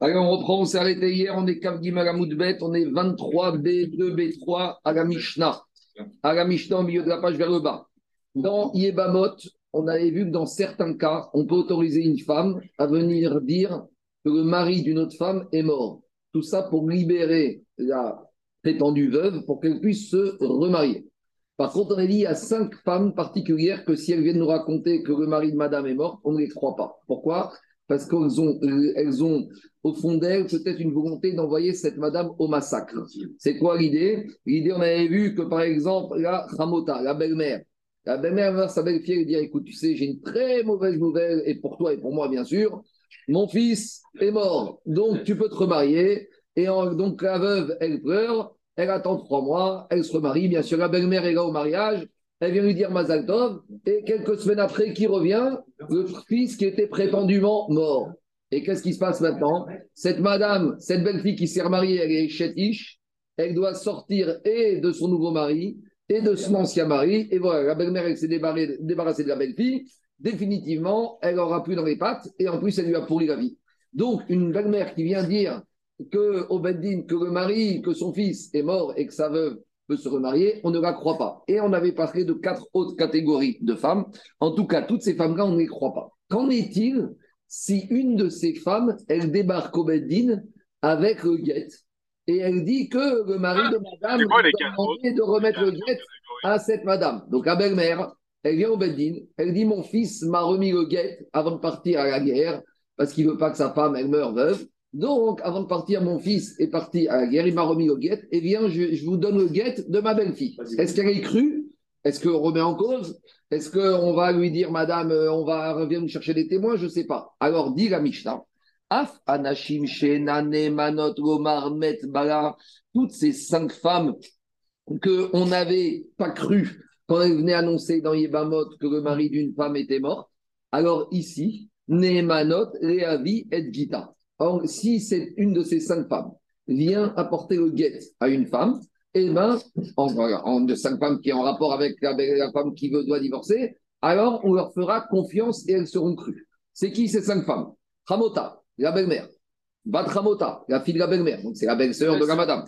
Allez, on reprend, on s'est arrêté hier, on est Kav Bet, on est 23B, 2B3 à la Mishnah. À la Mishnah, au milieu de la page vers le bas. Dans Yebamot, on avait vu que dans certains cas, on peut autoriser une femme à venir dire que le mari d'une autre femme est mort. Tout ça pour libérer la prétendue veuve pour qu'elle puisse se remarier. Par contre, on a dit il y a cinq femmes particulières que si elles viennent nous raconter que le mari de madame est mort, on ne les croit pas. Pourquoi? Parce qu'elles ont, elles ont au fond d'elles peut-être une volonté d'envoyer cette madame au massacre. C'est quoi l'idée? L'idée, on avait vu que par exemple, la Ramota, la belle-mère, la belle-mère va sa belle-fille et dire Écoute, tu sais, j'ai une très mauvaise nouvelle, et pour toi et pour moi, bien sûr. Mon fils est mort, donc tu peux te remarier. Et donc la veuve, elle pleure elle attend trois mois, elle se remarie, bien sûr, la belle-mère est là au mariage, elle vient lui dire Mazal Tov, et quelques semaines après, qui revient Le fils qui était prétendument mort. Et qu'est-ce qui se passe maintenant? Cette madame, cette belle-fille qui s'est remariée, elle est chétiche, elle doit sortir et de son nouveau mari, et de son ancien mari, et voilà, la belle-mère, elle s'est débarrassée de la belle-fille, définitivement, elle aura plus dans les pattes, et en plus, elle lui a pourri la vie. Donc, une belle-mère qui vient dire que au que le mari, que son fils est mort et que sa veuve peut se remarier, on ne la croit pas. Et on avait parlé de quatre autres catégories de femmes. En tout cas, toutes ces femmes-là, on ne les croit pas. Qu'en est-il si une de ces femmes, elle débarque au Beddin avec le guet et elle dit que le mari de madame a demandé de remettre le guet à cette madame. Donc la belle-mère, elle vient au Beddin, elle dit mon fils m'a remis le guet avant de partir à la guerre parce qu'il ne veut pas que sa femme elle meure veuve. Donc, avant de partir, mon fils est parti à la guerre, il m'a remis le guet, et bien, je, vous donne le guet de ma belle-fille. Est-ce qu'elle est crue? Est-ce qu'on remet en cause? Est-ce qu'on va lui dire, madame, euh, on va revenir chercher des témoins? Je ne sais pas. Alors, dit la Mishnah, Af Anashim Manot Gomar Met Bala, toutes ces cinq femmes qu'on n'avait pas cru quand elles venaient annoncer dans Yebamot que le mari d'une femme était mort. Alors ici, Nemanot, Reavi et Gita si c'est une de ces cinq femmes vient apporter le guet à une femme, eh bien, en, de cinq femmes qui est en rapport avec la, femme qui veut, doit divorcer, alors on leur fera confiance et elles seront crues. C'est qui ces cinq femmes? Ramota, la belle-mère. Bat Ramota, la fille de la belle-mère, donc c'est la belle-sœur de la madame.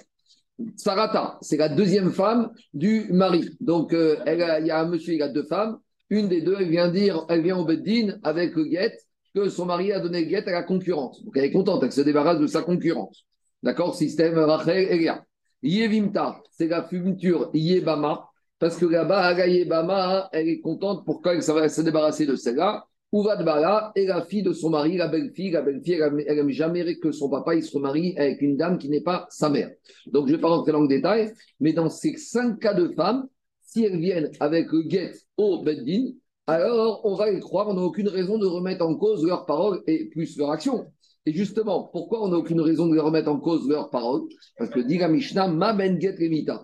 Sarata, c'est la deuxième femme du mari. Donc, euh, il y a un monsieur, il a deux femmes. Une des deux, elle vient dire, elle vient au Beddin avec le guet que son mari a donné guette à la concurrente. Donc elle est contente, elle se débarrasse de sa concurrente. D'accord? Système Rachel Elia. Yevimta, c'est la future Yebama, parce que là-bas, Yebama, elle est contente pourquoi elle va se débarrasser de celle-là? Ouvadbala est la fille de son mari, la belle-fille. La belle-fille, elle n'aime jamais que son papa il se remarie avec une dame qui n'est pas sa mère. Donc, je ne vais pas rentrer dans le détail, mais dans ces cinq cas de femmes, si elles viennent avec le guet au Beddin, alors on va les croire, on n'a aucune raison de remettre en cause leurs paroles et plus leur action. Et justement, pourquoi on n'a aucune raison de les remettre en cause leurs paroles Parce que dit la Mishnah, ma ben get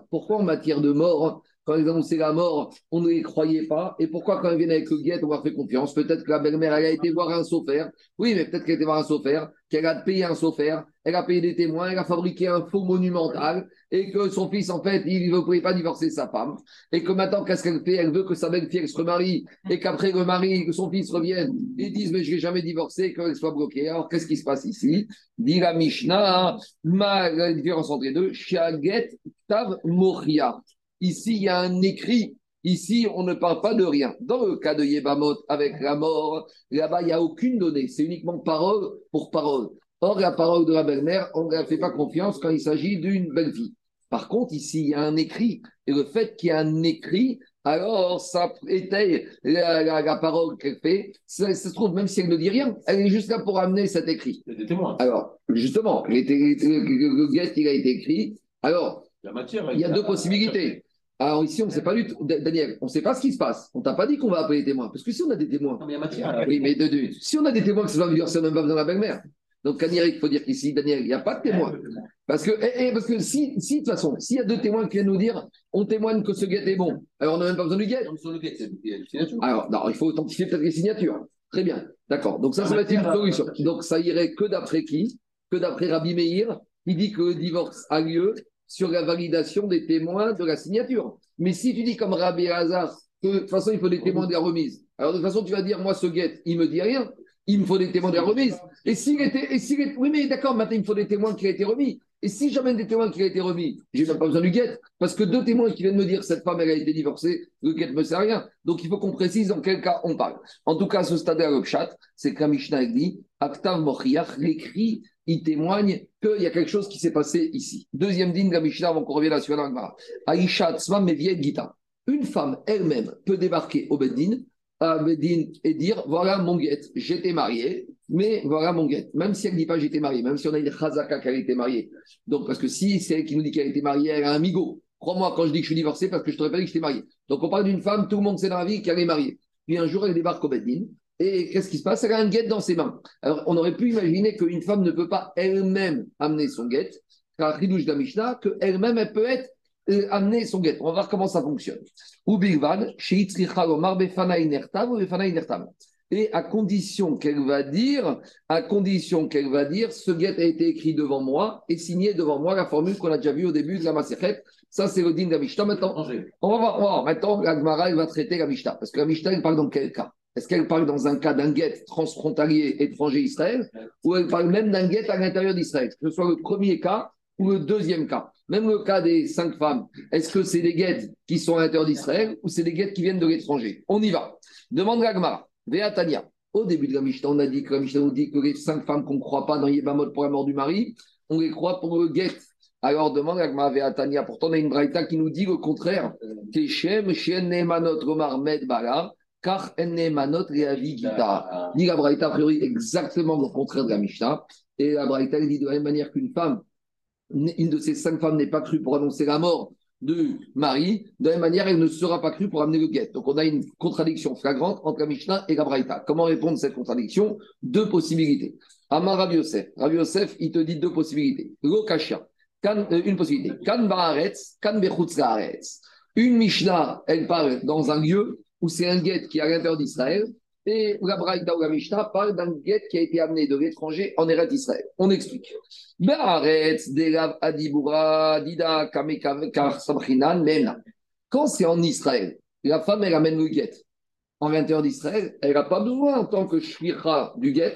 Pourquoi en matière de mort, quand ils annonçaient la mort, on ne les croyait pas? Et pourquoi quand ils viennent avec le guet, on leur fait confiance? Peut-être que la belle-mère, elle a été voir un sophère. Oui, mais peut-être qu'elle a été voir un sophère, qu'elle a payé un sophère, elle a payé des témoins, elle a fabriqué un faux monumental et que son fils, en fait, il ne pouvait pas divorcer sa femme. Et que maintenant, qu'est-ce qu'elle fait? Elle veut que sa belle-fille se remarie et qu'après le mari, que son fils revienne, ils disent Mais je n'ai jamais divorcé, qu'elle soit bloquée. Alors, qu'est-ce qui se passe ici? Dit la Mishnah, la différence entre les deux Shaget Tav Moria. Ici, il y a un écrit. Ici, on ne parle pas de rien. Dans le cas de Yebamot avec la mort, là-bas, il n'y a aucune donnée. C'est uniquement parole pour parole. Or, la parole de la belle-mère, on ne fait pas confiance quand il s'agit d'une belle-fille. Par contre, ici, il y a un écrit. Et le fait qu'il y a un écrit, alors ça étaye la, parole qu'elle fait. Ça, se trouve, même si elle ne dit rien, elle est juste là pour amener cet écrit. Il y a des témoins. Alors, justement, le, le, guest, il a été écrit. Alors, il y a deux possibilités. Alors ici, on ne sait pas du tout, Daniel, on ne sait pas ce qui se passe. On t'a pas dit qu'on va appeler les témoins. Parce que si on a des témoins. Non, mais il y a matière. Oui, mais de, de, si on a des témoins que ça va dire, ça même pas besoin de la belle-mère. Donc, il faut dire qu'ici, Daniel, il n'y a pas de témoin. Parce que, et, parce que si, si, de toute façon, s'il y a deux témoins qui viennent nous dire, on témoigne que ce guet est bon, alors on n'a même pas besoin du guet. Alors, non, il faut authentifier peut-être les signatures. Très bien. D'accord. Donc, ça, ça va être une solution. Donc, ça irait que d'après qui? Que d'après Rabbi Meir, qui dit que le divorce a lieu sur la validation des témoins de la signature. Mais si tu dis comme Rabbi Hazar, que de toute façon, il faut des témoins de la remise, alors de toute façon, tu vas dire, moi, ce guet, il me dit rien. Il me faut des témoins de la remise. Et s'il était, et s'il oui, mais d'accord, maintenant il me faut des témoins qui a été remis. Et si j'amène des témoins qui a été remis, j'ai même pas besoin du guet, parce que deux témoins qui viennent me dire cette femme elle a été divorcée, le guet ne me sert à rien. Donc il faut qu'on précise dans quel cas on parle. En tout cas, à ce stade-là, le chat, c'est que la Mishnah dit, Aktav Mochiach, l'écrit, il témoigne qu'il y a quelque chose qui s'est passé ici. Deuxième digne de la Mishnah, avant qu'on revienne à la Aïcha Tzma Gita. Une femme elle-même peut débarquer au Beddin à et dire voilà mon guette, j'étais marié, mais voilà mon guette. Même si elle ne dit pas j'étais marié, même si on a une chazaka qu'elle était mariée. Donc, parce que si c'est elle qui nous dit qu'elle était mariée, elle a un migo. Crois-moi quand je dis que je suis divorcé parce que je te rappelle que j'étais marié. Donc, on parle d'une femme, tout le monde sait dans la vie qu'elle est mariée. Puis un jour, elle débarque au Beddin. Et qu'est-ce qui se passe? Elle a un guette dans ses mains. Alors, on aurait pu imaginer qu'une femme ne peut pas elle-même amener son guette, car Ridouche de Mishnah, qu'elle-même, elle peut être amener son guet. On va voir comment ça fonctionne. Ou et à condition qu'elle va dire, à condition qu'elle va dire, ce guet a été écrit devant moi et signé devant moi, la formule qu'on a déjà vue au début de la Maserhet. Ça, c'est le din de la Mishnah. Maintenant, on va voir, maintenant, la Gemara, elle va traiter la Mishnah. Parce que la Mishnah, elle parle dans quel cas? Est-ce qu'elle parle dans un cas d'un guet transfrontalier étranger Israël ou elle parle même d'un guet à l'intérieur d'Israël? Que ce soit le premier cas ou le deuxième cas même le cas des cinq femmes, est-ce que c'est des guettes qui sont à l'intérieur d'Israël ou c'est des guettes qui viennent de l'étranger? On y va. Demande Gagmara. Tania. Au début de la Mishnah, on a dit que la Mishnah nous dit que les cinq femmes qu'on ne croit pas dans Yébamot pour la mort du mari, on les croit pour le guet. Alors demande Gagmara Tania. Pourtant, on a une braïta qui nous dit le contraire. Keshem, Shen, Nemanot, Romar, Med, Bala, car Nemanot, Reavi, Gita. Dit la braïta, a priori, exactement le contraire de la Mishnah. Et la braïta, dit de la même manière qu'une femme une de ces cinq femmes n'est pas crue pour annoncer la mort de Marie, de la même manière, elle ne sera pas crue pour amener le guet. Donc on a une contradiction flagrante entre la Mishnah et la Braïta. Comment répondre à cette contradiction? Deux possibilités. Amar Rabbi Yosef. Rabbi Yosef, il te dit deux possibilités. Lokashia, euh, une possibilité. Kan Baaretz, Kan Une Mishnah, elle parle dans un lieu où c'est un guet qui est à l'intérieur d'Israël et la Braïta ou la Mishnah parle d'un guet qui a été amené de l'étranger en Eretz Israël. On explique. Quand c'est en Israël, la femme, elle amène le guet en l'intérieur d'Israël, elle n'a pas besoin, en tant que shvira du guet,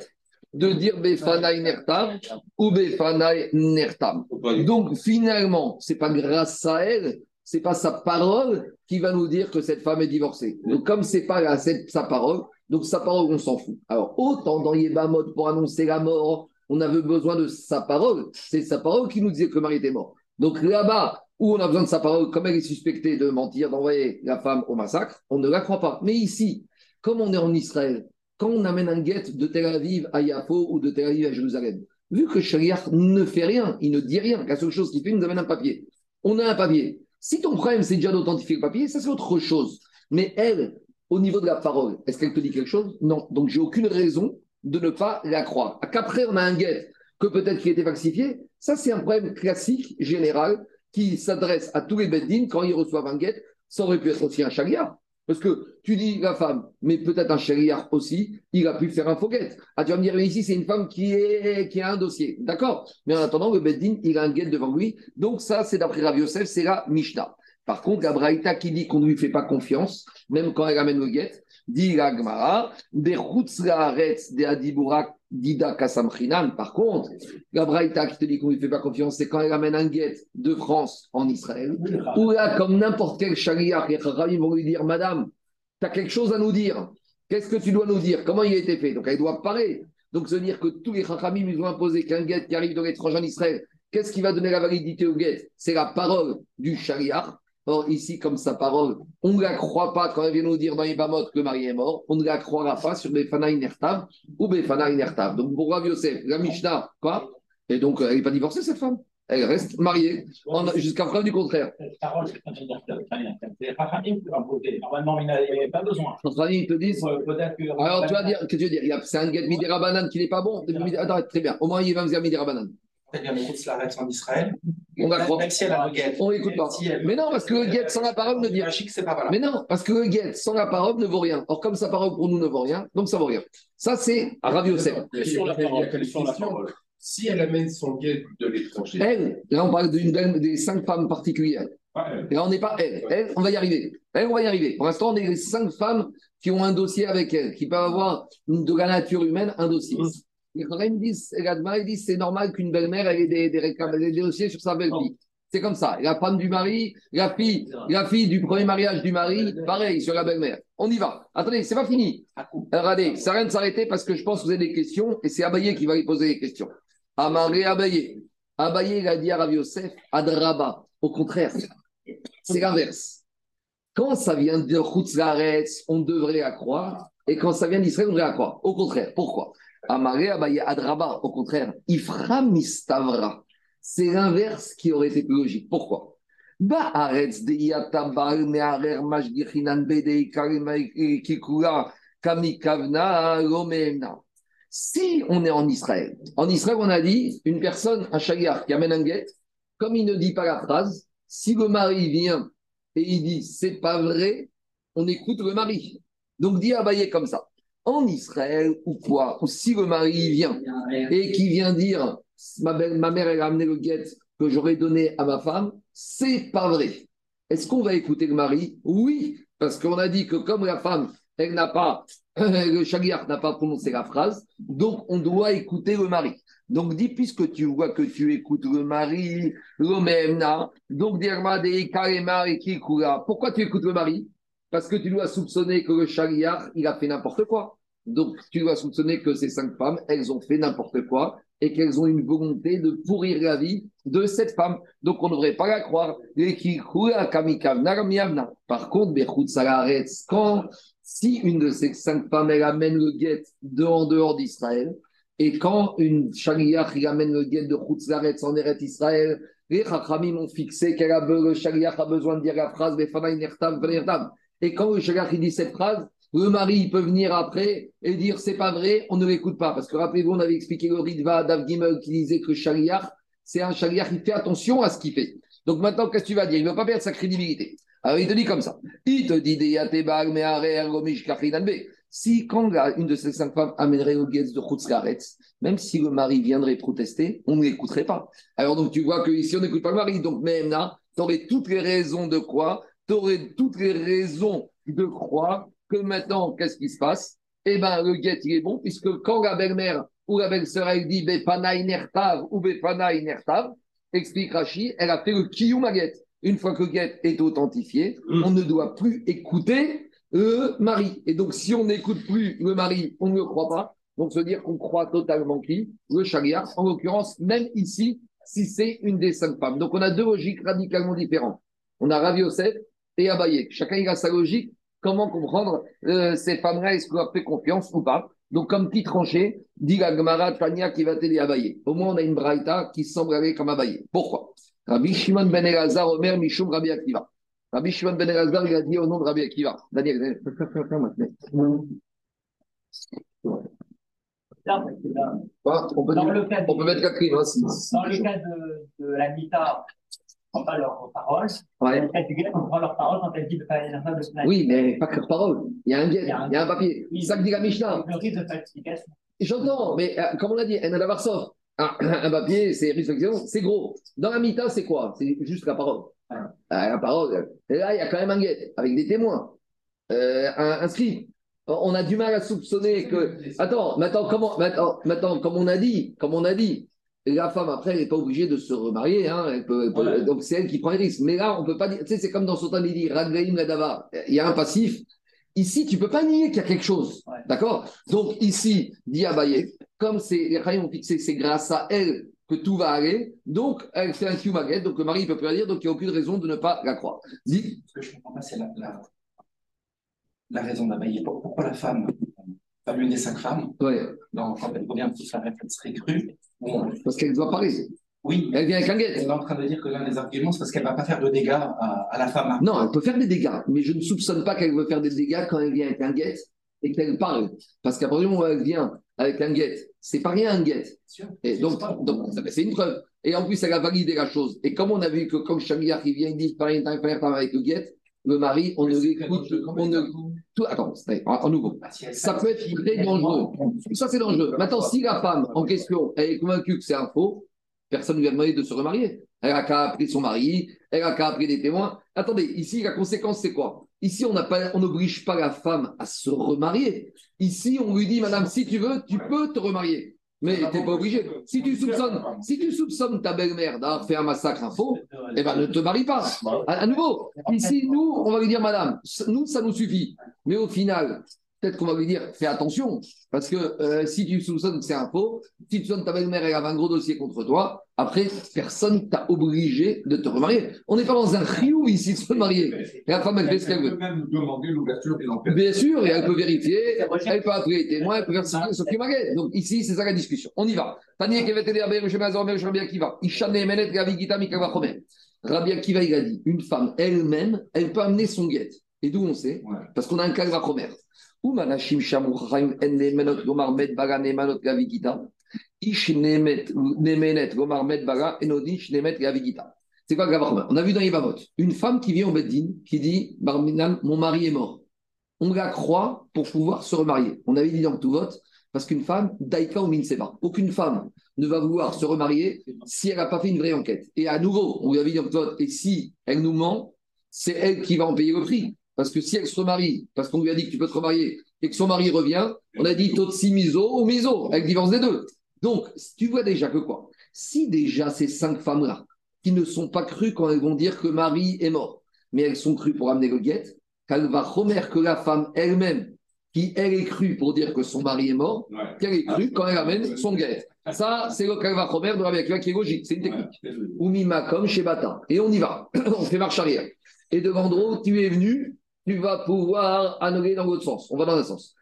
de dire Befanai Nertam ou Befanai Nertam. Donc finalement, c'est pas grâce à elle, c'est pas sa parole qui va nous dire que cette femme est divorcée. Donc comme c'est pas sa parole, donc sa parole, on s'en fout. Alors, autant dans Yébamot, pour annoncer la mort, on avait besoin de sa parole. C'est sa parole qui nous disait que le mari était mort. Donc là-bas, où on a besoin de sa parole, comme elle est suspectée de mentir, d'envoyer la femme au massacre, on ne la croit pas. Mais ici, comme on est en Israël, quand on amène un guet de Tel Aviv à Yafo ou de Tel Aviv à Jérusalem, vu que Shariach ne fait rien, il ne dit rien, la seule chose qu'il fait, il nous amène un papier. On a un papier. Si ton problème, c'est déjà d'authentifier le papier, ça c'est autre chose. Mais elle, au niveau de la parole, est-ce qu'elle te dit quelque chose? Non. Donc, j'ai aucune raison de ne pas la croire. Qu'après, on a un guet que peut-être qui a été falsifié, ça, c'est un problème classique, général, qui s'adresse à tous les beddines quand ils reçoivent un guet. Ça aurait pu être aussi un chariard. Parce que tu dis la femme, mais peut-être un chariard aussi, il a pu faire un faux guet. Ah, tu vas me dire, ici, c'est une femme qui, est, qui a un dossier. D'accord? Mais en attendant, le beddine, il a un guet devant lui. Donc, ça, c'est d'après Rav Yosef, c'est la Mishnah. Par contre, la qui dit qu'on ne lui fait pas confiance, même quand elle amène le guet, dit la Gemara, des Adiburak, Dida Kasamchinan. Par contre, la qui te dit qu'on ne lui fait pas confiance, c'est quand elle amène un guet de France en Israël, ou là, comme n'importe quel chariach, les vont lui dire Madame, tu as quelque chose à nous dire. Qu'est-ce que tu dois nous dire? Comment il a été fait? Donc, elle doit parler. Donc, se dire que tous les chachamim, ils ont imposé qu'un guet qui arrive de l'étranger en Israël, qu'est-ce qui va donner la validité au guet? C'est la parole du chariach. Or, ici, comme sa parole, on ne la croit pas quand elle vient nous dire dans Ibamot que le mari est mort, on ne la croira pas sur Befana Inertav ou Befana Inertav. Donc, pour Rav Yosef, la Mishnah, quoi? Et donc, elle n'est pas divorcée, cette femme elle reste mariée, jusqu'à preuve du contraire. Normalement, il n'avait pas besoin. Ils te disent. Alors, tu vas dire, que tu veux dire C'est un get Midera Banane qui n'est pas bon Attends, très bien. Au moins, il va me dire vient de la en Israël. On n'écoute pas. Mais non, parce que le guet sans la parole ne dit rien. Mais non, parce que le guet sans la parole ne vaut rien. Or, comme sa parole pour nous ne vaut rien, donc ça vaut rien. Ça, c'est à Rav Sur la parole? Si elle amène son guet de l'étranger. Elle, là on parle d'une des cinq femmes particulières. Là, on n'est pas elle. Elle, on va y arriver. Elle, on va y arriver. Pour l'instant, on est les cinq femmes qui ont un dossier avec elle, qui peuvent avoir de la nature humaine un dossier. Ils disent c'est normal qu'une belle-mère ait des, des, des, dossiers sur sa belle-fille. C'est comme ça. La femme du mari, la fille, la fille du premier mariage du mari, pareil sur la belle-mère. On y va. Attendez, c'est pas fini. Regardez, ça rien de s'arrêter parce que je pense que vous avez des questions et c'est Abaye qui va y poser les questions. Amaré Abaye. Abaye, il a dit à Rav Yosef, Adraba. Au contraire, c'est l'inverse. Quand ça vient de Khutzlaretz, on devrait la croire. Et quand ça vient d'Israël, on devrait la croire. Au contraire. Pourquoi? Amaré Abaye Adraba. Au contraire, Ifra Mistavra. C'est l'inverse qui aurait été plus logique. Pourquoi? Si on est en Israël, en Israël, on a dit une personne, un chagrin qui amène un guet, comme il ne dit pas la phrase, si le mari vient et il dit c'est pas vrai, on écoute le mari. Donc dit Abaye comme ça. En Israël ou quoi, ou si le mari vient et qui vient dire ma, ma mère a amené le guet que j'aurais donné à ma femme, c'est pas vrai. Est-ce qu'on va écouter le mari? Oui, parce qu'on a dit que comme la femme, elle n'a pas, le chagriar n'a pas prononcé la phrase, donc on doit écouter le mari. Donc dis, puisque tu vois que tu écoutes le mari, l'omemna, donc pourquoi tu écoutes le mari? Parce que tu dois soupçonner que le chagriar, il a fait n'importe quoi. Donc tu dois soupçonner que ces cinq femmes, elles ont fait n'importe quoi et qu'elles ont une volonté de pourrir la vie de cette femme. Donc on ne devrait pas la croire. Par contre, quand si une de ces cinq femmes, elle amène le guet de en dehors d'Israël, et quand une chariach amène le guet de Khutzlaretz en Eret Israël, les Chachamim ont fixé que le chariach a besoin de dire la phrase Et quand le chariach dit cette phrase, le mari peut venir après et dire c'est pas vrai, on ne l'écoute pas. Parce que rappelez-vous, on avait expliqué le Ritva d'Av qui disait que Shaliach, c'est un Shaliach qui fait attention à ce qu'il fait. Donc maintenant, qu'est-ce que tu vas dire? Il ne va pas perdre sa crédibilité. Alors il te dit comme ça. Il te dit si quand une de ces cinq femmes amènerait au guet de Khutzkaretz, même si le mari viendrait protester, on ne l'écouterait pas. Alors donc tu vois que ici on n'écoute pas le mari. Donc même là, tu aurais toutes les raisons de quoi Tu aurais toutes les raisons de croire que maintenant, qu'est-ce qui se passe? Eh bien, le guet, il est bon, puisque quand la belle-mère ou la belle-sœur, elle dit Bepana inertav ou Bepana inertav, explique Rachi, elle a fait le kiyum guet. Une fois que le guet est authentifié, mm. on ne doit plus écouter le mari. Et donc, si on n'écoute plus le mari, on ne le croit pas. Donc, se dire qu'on croit totalement qui? Le charia, en l'occurrence, même ici, si c'est une des cinq femmes. Donc, on a deux logiques radicalement différentes. On a Rav Yosef et Abaye. Chacun a sa logique comment comprendre euh, ces femmes-là, est-ce qu'on leur fait confiance ou pas? Donc, comme petit tranché, dit la Gemara Tania qui va t'aider à bailler. Au moins, on a une braïta qui semble aller comme bailler. Pourquoi? Rabbi Shimon ben Elazar, Omer, Mishum, Rabbi Akiva. Rabbi Shimon ben Elazar, il a dit au nom de Rabbi Akiva. Daniel, on, peut, on peut mettre la clé. Hein, dans le cas de, de la Mita, prend pas leurs paroles. Ouais. on prend leurs paroles quand elles disent de faire de Oui, mais pas que leurs paroles. Il y a un guet, il y a un, papier. Ça que dit la Mishnah. Le risque de falsification. J'entends, mais euh, comme on l'a dit, un Adabarsov, un, un papier, c'est c'est gros. Dans la Mita, c'est quoi? C'est juste la parole. Ouais. Euh, la parole. Et là, il y a quand même un guet, avec des témoins, euh, un, un script. On a du mal à soupçonner que. Attends, maintenant, comment, maintenant, maintenant, comme on a dit, comme on a dit, la femme, après, elle n'est pas obligée de se remarier. Hein, elle peut, Donc, c'est elle qui prend les risques. Mais là, on ne peut pas dire. Tu sais, c'est comme dans Sultan il dit Ladava. Il y a un passif. Ici, tu ne peux pas nier qu'il y a quelque chose. D'accord? Donc, ici, dit Abaye, comme les rayons ont fixé, c'est grâce à elle que tout va aller. Donc, elle fait un kiumaget. Donc, le mari ne peut plus rien dire. Donc, il n'y a aucune raison de ne pas la croire. Dis. Ce que je ne comprends pas, c'est la, la, raison d'Abaye. Pourquoi la femme pas l'une des cinq femmes. Ouais. Donc, quand elle revient toute la elle serait crue? Parce qu'elle doit parler. Oui. Elle vient avec un guet. Elle est en train de dire que l'un des arguments, c'est parce qu'elle ne va pas faire de dégâts à, la femme. Non, elle peut faire des dégâts, mais je ne soupçonne pas qu'elle veut faire des dégâts quand elle vient avec un guet et qu'elle parle. Parce qu'à partir du moment où elle vient avec un guet, c'est pas rien un guet. Et donc, donc c'est une preuve. Et en plus, elle a validé la chose. Et comme on a vu que comme Chagliar qui vient, il dit rien avec le guet, le mari, on ne l'écoute, on ne. Tout, attends, en, nouveau. Ça peut être très dangereux. Ça, c'est dangereux. Maintenant, si la femme en question est convaincue que c'est un faux, personne ne lui a demandé de se remarier. Elle a qu'à appeler son mari, elle a qu'à appeler des témoins. Attendez, ici, la conséquence, c'est quoi? Ici, on n'oblige pas la femme à se remarier. Ici, on lui dit, madame, si tu veux, tu peux te remarier. Mais tu n'es pas obligé. Si tu soupçonnes, si tu soupçonnes ta belle-mère d'avoir fait un massacre, faux, eh ben, ne te marie pas. À, nouveau, ici, nous, on va lui dire, madame, nous, ça nous suffit. Mais au final, peut-être qu'on va lui dire fais attention, parce que euh, si tu soupçonnes que c'est un faux, si tu soupçonnes ta belle-mère, elle a un gros dossier contre toi, après, personne t'a obligé de te remarier. On n'est pas dans un riou ici de se marier. Et la femme, elle fait ce qu'elle veut. Elle peut même demander l'ouverture des enquêtes. Bien sûr, et elle peut vérifier, elle peut appeler les témoins, elle peut faire ce qui m'a Donc ici, c'est ça la discussion. On y va. Rabbi Akiva, il a dit, une femme elle-même, elle peut amener son guette. Et d'où on sait? Parce qu'on a un calva. C'est quoi Gavachomer On a vu dans Yvamot, une femme qui vient au Beddin, qui dit mon mari est mort. On la croit pour pouvoir se remarier. On avait dit dans tout vote, parce qu'une femme, daika ou minseba, aucune femme ne va vouloir se remarier si elle n'a pas fait une vraie enquête. Et à nouveau, on lui avait dit dans tout vote, et si elle nous ment, c'est elle qui va en payer le prix. Parce que si elle se remarie, parce qu'on lui a dit que tu peux te remarier, et que son mari revient, on a dit Totsi miso ou miso, avec divorce des deux. Donc, tu vois déjà que quoi? Si déjà ces cinq femmes-là, qui ne sont pas crues quand elles vont dire que mari est mort, mais elles sont crues pour amener le guette, qu'elle va remettre que la femme elle-même, qui elle est crue pour dire que son mari est mort, qu'elle est crue quand elle amène son guette. Ça, c'est le va Romer de Rabbi qui est logique, c'est une technique. Oumima comme chez Bata. Et on y va, on fait marche arrière. Et de Vendro, tu es venu tu vas pouvoir annuler dans l'autre sens. On va dans un sens.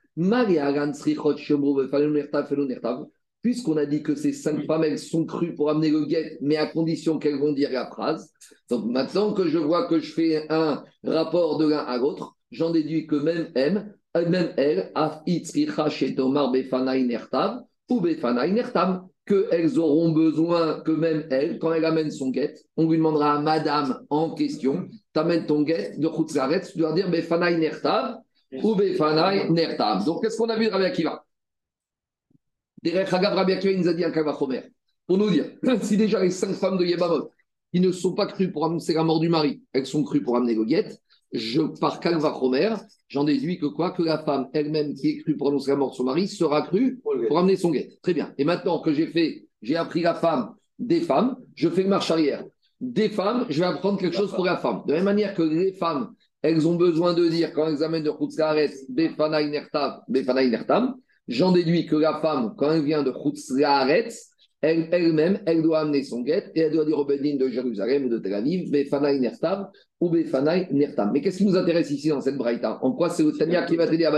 Puisqu'on a dit que ces cinq femmes, elles sont crues pour amener le guet, mais à condition qu'elles vont dire la phrase. Donc maintenant que je vois que je fais un rapport de l'un à l'autre, j'en déduis que même elle, même elle, ou qu'elles auront besoin que même elle, quand elle amène son guet, on lui demandera à madame en question, t'amènes ton guet de tu dois dire Befanaï Nertav ou Befanaï Nertav. Donc qu'est-ce qu'on a vu de Rabbi Akiva? Derech Hagav Rabbi Akiva nous a dit un Kavachomer. Pour nous dire, si déjà les cinq femmes de Yebamot, qui ne sont pas crues pour annoncer la mort du mari, elles sont crues pour amener le guet, je, par Kalvachomer, j'en déduis que quoi? Que la femme elle-même qui est crue pour annoncer la mort de son mari sera crue pour amener son guet. Très bien. Et maintenant que j'ai fait, j'ai appris la femme des femmes, je fais une marche arrière. Des femmes, je vais apprendre quelque chose pour la femme. De la même manière que les femmes, elles ont besoin de dire, quand elles amènent de Khutzlaret, Befana Inertav, Befana Inertam, j'en déduis que la femme, quand elle vient de Khutzlaret, elle-même, elle, doit amener son guet et elle doit dire au Bedin de Jérusalem ou de Tel Aviv, Befanaï Nertam ou Befanaï Nertam. Mais qu'est-ce qui nous intéresse ici dans cette braïta? En quoi c'est le qui va t'aider à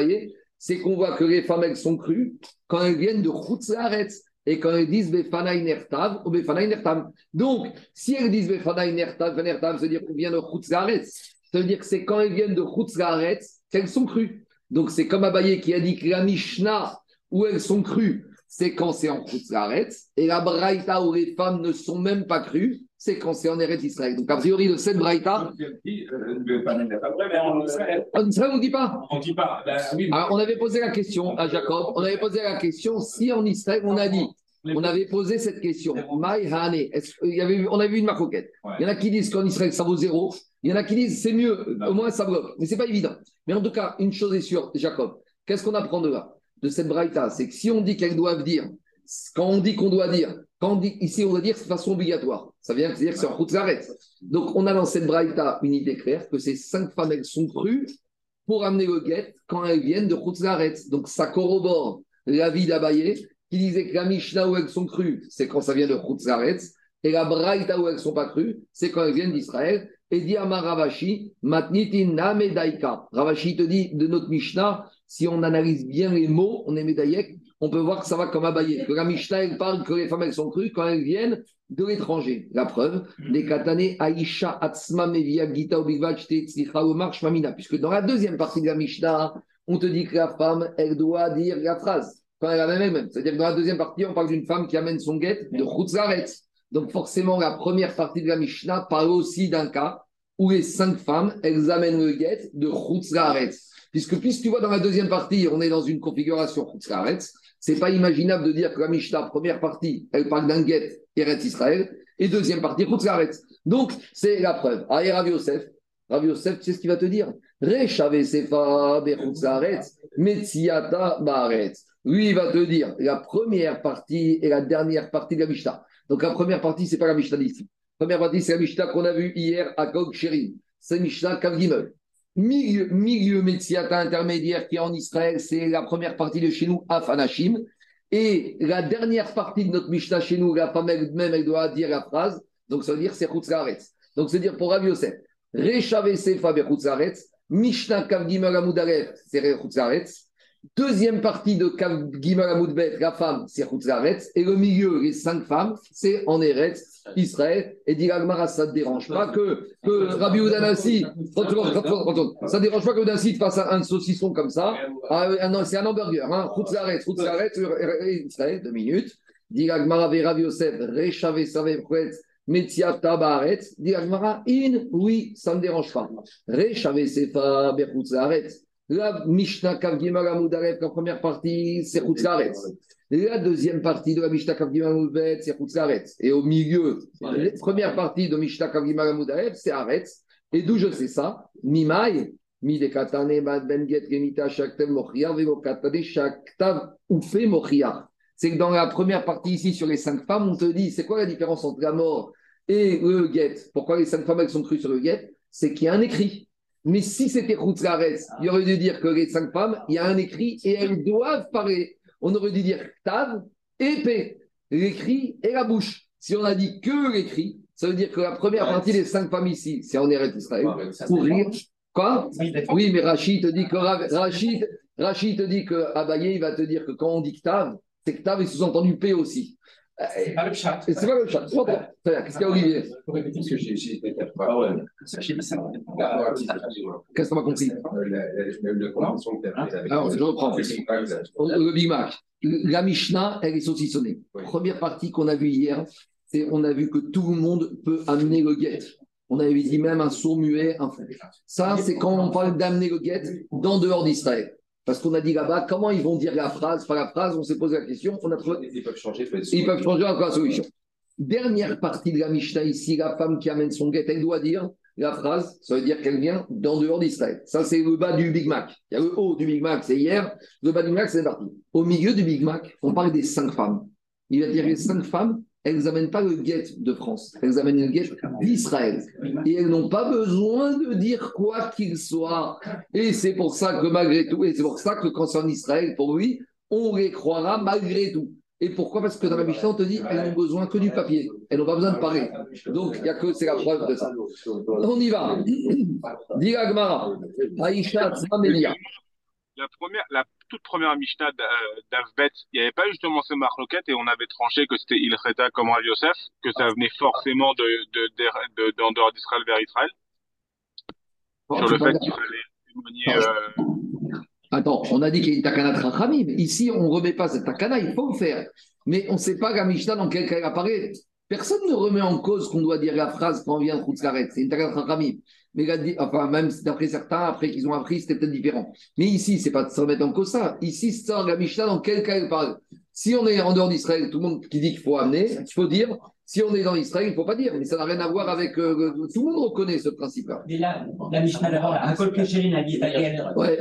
C'est qu'on voit que les femmes, elles sont crues quand elles viennent de Chutzlaretz et quand elles disent Befanaï Nertav ou Befanaï Nertam. Donc, si elles disent Befanaï Nertav, Nertam, ça veut dire qu'on vient de Chutzlaretz. Ça veut dire que c'est quand elles viennent de Chutzlaretz qu'elles sont crues. Donc, c'est comme Abaye qui a dit que la Mishnah, où elles sont crues, c'est quand c'est en Khutzlaretz. Et la Braïta où les femmes ne sont même pas crues, c'est quand c'est en Eretz Israël. Donc, a priori, de cette Braïta. En Israël, on ne dit pas. On ne dit pas. Ben, on avait posé la question à Jacob. On avait posé la question si en Israël, on a dit. On avait posé cette question. Il y avait, on avait vu une marcoquette. Il y en a qui disent qu'en Israël, ça vaut zéro. Il y en a qui disent c'est mieux, au moins ça bloque. Mais ce n'est pas évident. Mais en tout cas, une chose est sûre, Jacob. Qu'est-ce qu'on apprend de là de cette braïta, c'est que si on dit qu'elles doivent dire, quand on dit qu'on doit dire, quand on dit, ici on doit dire de façon obligatoire, ça veut dire que c'est en route Donc on a dans cette braïta une idée claire que ces cinq femmes, elles sont crues pour amener le guet quand elles viennent de Routzaret. Donc ça corrobore l'avis d'Abaye qui disait que la Mishnah où elles sont crues, c'est quand ça vient de Routzaret, et la braïta où elles ne sont pas crues, c'est quand elles viennent d'Israël. Et dit Ravashi, Matnitin Daika. Ravashi te dit de notre Mishnah, si on analyse bien les mots, on est médaillé, on peut voir que ça va comme Abaye. Que la Mishnah, elle parle que les femmes, elles sont crues quand elles viennent de l'étranger. La preuve, les katane Aisha Atzma Mevia Gita Omar Shmamina. Puisque dans la deuxième partie de la Mishnah, on te dit que la femme, elle doit dire la phrase quand elle amène elle-même. C'est-à-dire que dans la deuxième partie, on parle d'une femme qui amène son guet de Chutzaret. Donc forcément, la première partie de la Mishnah parle aussi d'un cas où les cinq femmes, elles amènent le guet de Chutzaret. Puisque, puisque tu vois, dans la deuxième partie, on est dans une configuration C'est pas imaginable de dire que la Mishnah, première partie, elle parle d'un guet Eretz Israël, et deuxième partie, Eretz. Donc, c'est la preuve. Aïe Rav Yosef, Rav Yosef, tu sais ce qu'il va te dire? Lui, il va te dire la première partie et la dernière partie de la Mishnah. Donc, la première partie, c'est pas la Mishnah d'ici. La première partie, c'est la Mishnah qu'on a vue hier à Kog Sherim. C'est Mishnah Kavgimel. Milieu, milieu Metziata intermédiaire qui est en Israël, c'est la première partie de chez nous, Afanashim. Et la dernière partie de notre Mishnah chez nous, la femme elle-même, elle doit dire la phrase. Donc ça veut dire c'est Chutzlaretz. Donc c'est dire pour Rav Yosef, Rechave Sefa Mishnah Kav Gimel Amoudaref, c'est Chutzlaretz. Deuxième partie de Kav Gimel Amoudbet, la femme, c'est Chutzlaretz. Et le milieu, les cinq femmes, c'est en Eretz, Israël. Et dit ça ne dérange pas que, que Rabbi Oudanassi, ça ne dérange pas que Oudanassi fasse un, saucisson comme ça? Ah, non, c'est un hamburger. Hein. Chutzlaretz, Chutzlaretz, Israël, deux minutes. Dit Rabbi Yosef, Rechave Saveh Metia Tabaret, dit in, oui, ça ne dérange pas. Rechave Sefa Berkutzaret. La Mishnah Kavgimar la première partie, c'est Kutzaret. La deuxième partie de la Mishnah Kavgimar c'est Kutzaret. Et au milieu, la première partie de Mishnah Kavgimar c'est Aretz. Et d'où je sais ça? Mad Ben Get, c'est que dans la première partie ici sur les cinq femmes, on te dit c'est quoi la différence entre la mort et le guet Pourquoi les cinq femmes elles sont crues sur le guet C'est qu'il y a un écrit. Mais si c'était Routzlares, il aurait dû dire que les cinq femmes, il y a un écrit et elles doivent parler. On aurait dû dire Tav et P, l'écrit et la bouche. Si on a dit que l'écrit, ça veut dire que la première partie des cinq femmes ici, c'est en Eretz Israël. Pour rire. Quoi Oui, mais Rachid te dit que Rachid, Rachid te dit que Abaye, il va te dire que quand on dit Tav, c'est tu avais sous-entendu P aussi. C'est pas le chat. C'est pas le chat. Qu'est-ce qu'il y a, Olivier Il faut répéter ce que j'ai Ah ouais. Qu'est-ce que tu as compris Alors, je reprends. Le Big Mac. La Mishnah, elle est saucissonnée. Première partie qu'on a vue hier, c'est on a vu que tout le monde peut amener le guet. On avait dit même un sourd muet, un fou. Ça, c'est quand on parle d'amener le guet dans dehors d'Israël. Parce qu'on a dit là-bas, comment ils vont dire la phrase Par la phrase, on s'est posé la question. On a Ils peuvent changer. Ils peuvent changer encore la solution. Dernière partie de la Mishnah ici, la femme qui amène son guet, elle doit dire la phrase, ça veut dire qu'elle vient d'en dehors d'Israël. Ça, c'est le bas du Big Mac. Il y a le haut du Big Mac, c'est hier. Le bas du Big Mac, c'est parti. Au milieu du Big Mac, on parle des cinq femmes. Il va dire les cinq femmes elles n'amènent pas le guet de France, elles amènent le guet d'Israël. Et elles n'ont pas besoin de dire quoi qu'il soit. Et c'est pour ça que malgré tout, et c'est pour ça que quand c'est en Israël, pour lui, on les croira malgré tout. Et pourquoi? Parce que dans la Mishnah, on te dit elles n'ont besoin que du papier. Elles n'ont pas besoin de parler. Donc, il n'y a que, c'est la preuve de ça. On y va. Dis Gmara. Aïcha La première, la toute première Mishnah d'Avbet, il n'y avait pas justement ce marloquette et on avait tranché que c'était Ilcheta comme Rav Yosef, que ça venait forcément de, de, d'en dehors d'Israël vers Israël Sur le fait qu'il fallait témoigner. Euh... Attends, on a dit qu'il y a une takana Trachamim. Ici, on ne remet pas cette takana, il faut le faire. Mais on ne sait pas la Mishnah dans quel cas elle apparaît. Personne ne remet en cause qu'on doit dire la phrase quand on vient de Khutzkaret. C'est une takana Trachamim. Mais enfin, même d'après certains, après qu'ils ont appris, c'était peut-être différent. Mais ici, c'est pas de se remettre en cause ça. Ici, c'est la Mishnah dans quel cas elle parle? Si on est en dehors d'Israël, tout le monde qui dit qu'il faut amener, il faut dire. Si on est dans Israël, il ne faut pas dire. Mais ça n'a rien à voir avec. Euh, tout le monde reconnaît ce principe-là. Mais là, la Mishnah d'abord, un col que a dit Ouais.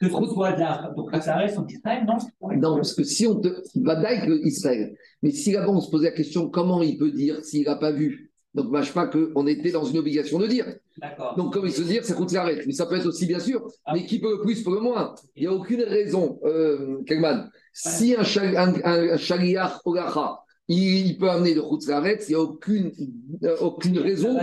Que soit de là. Donc ça reste en Israël, non? Non, parce que si on te. que Israël. Mais si là-bas, on se posait la question, comment il peut dire s'il n'a pas vu donc, je pas qu'on était dans une obligation de dire. Donc, comme il se dit, c'est l'arrêt. Mais ça peut être aussi, bien sûr, ah. mais qui peut le plus, peut le moins. Il n'y a aucune raison, euh, Si un, shaliach olacha, il, peut amener de l'arrêt, il n'y a aucune, euh, aucune raison,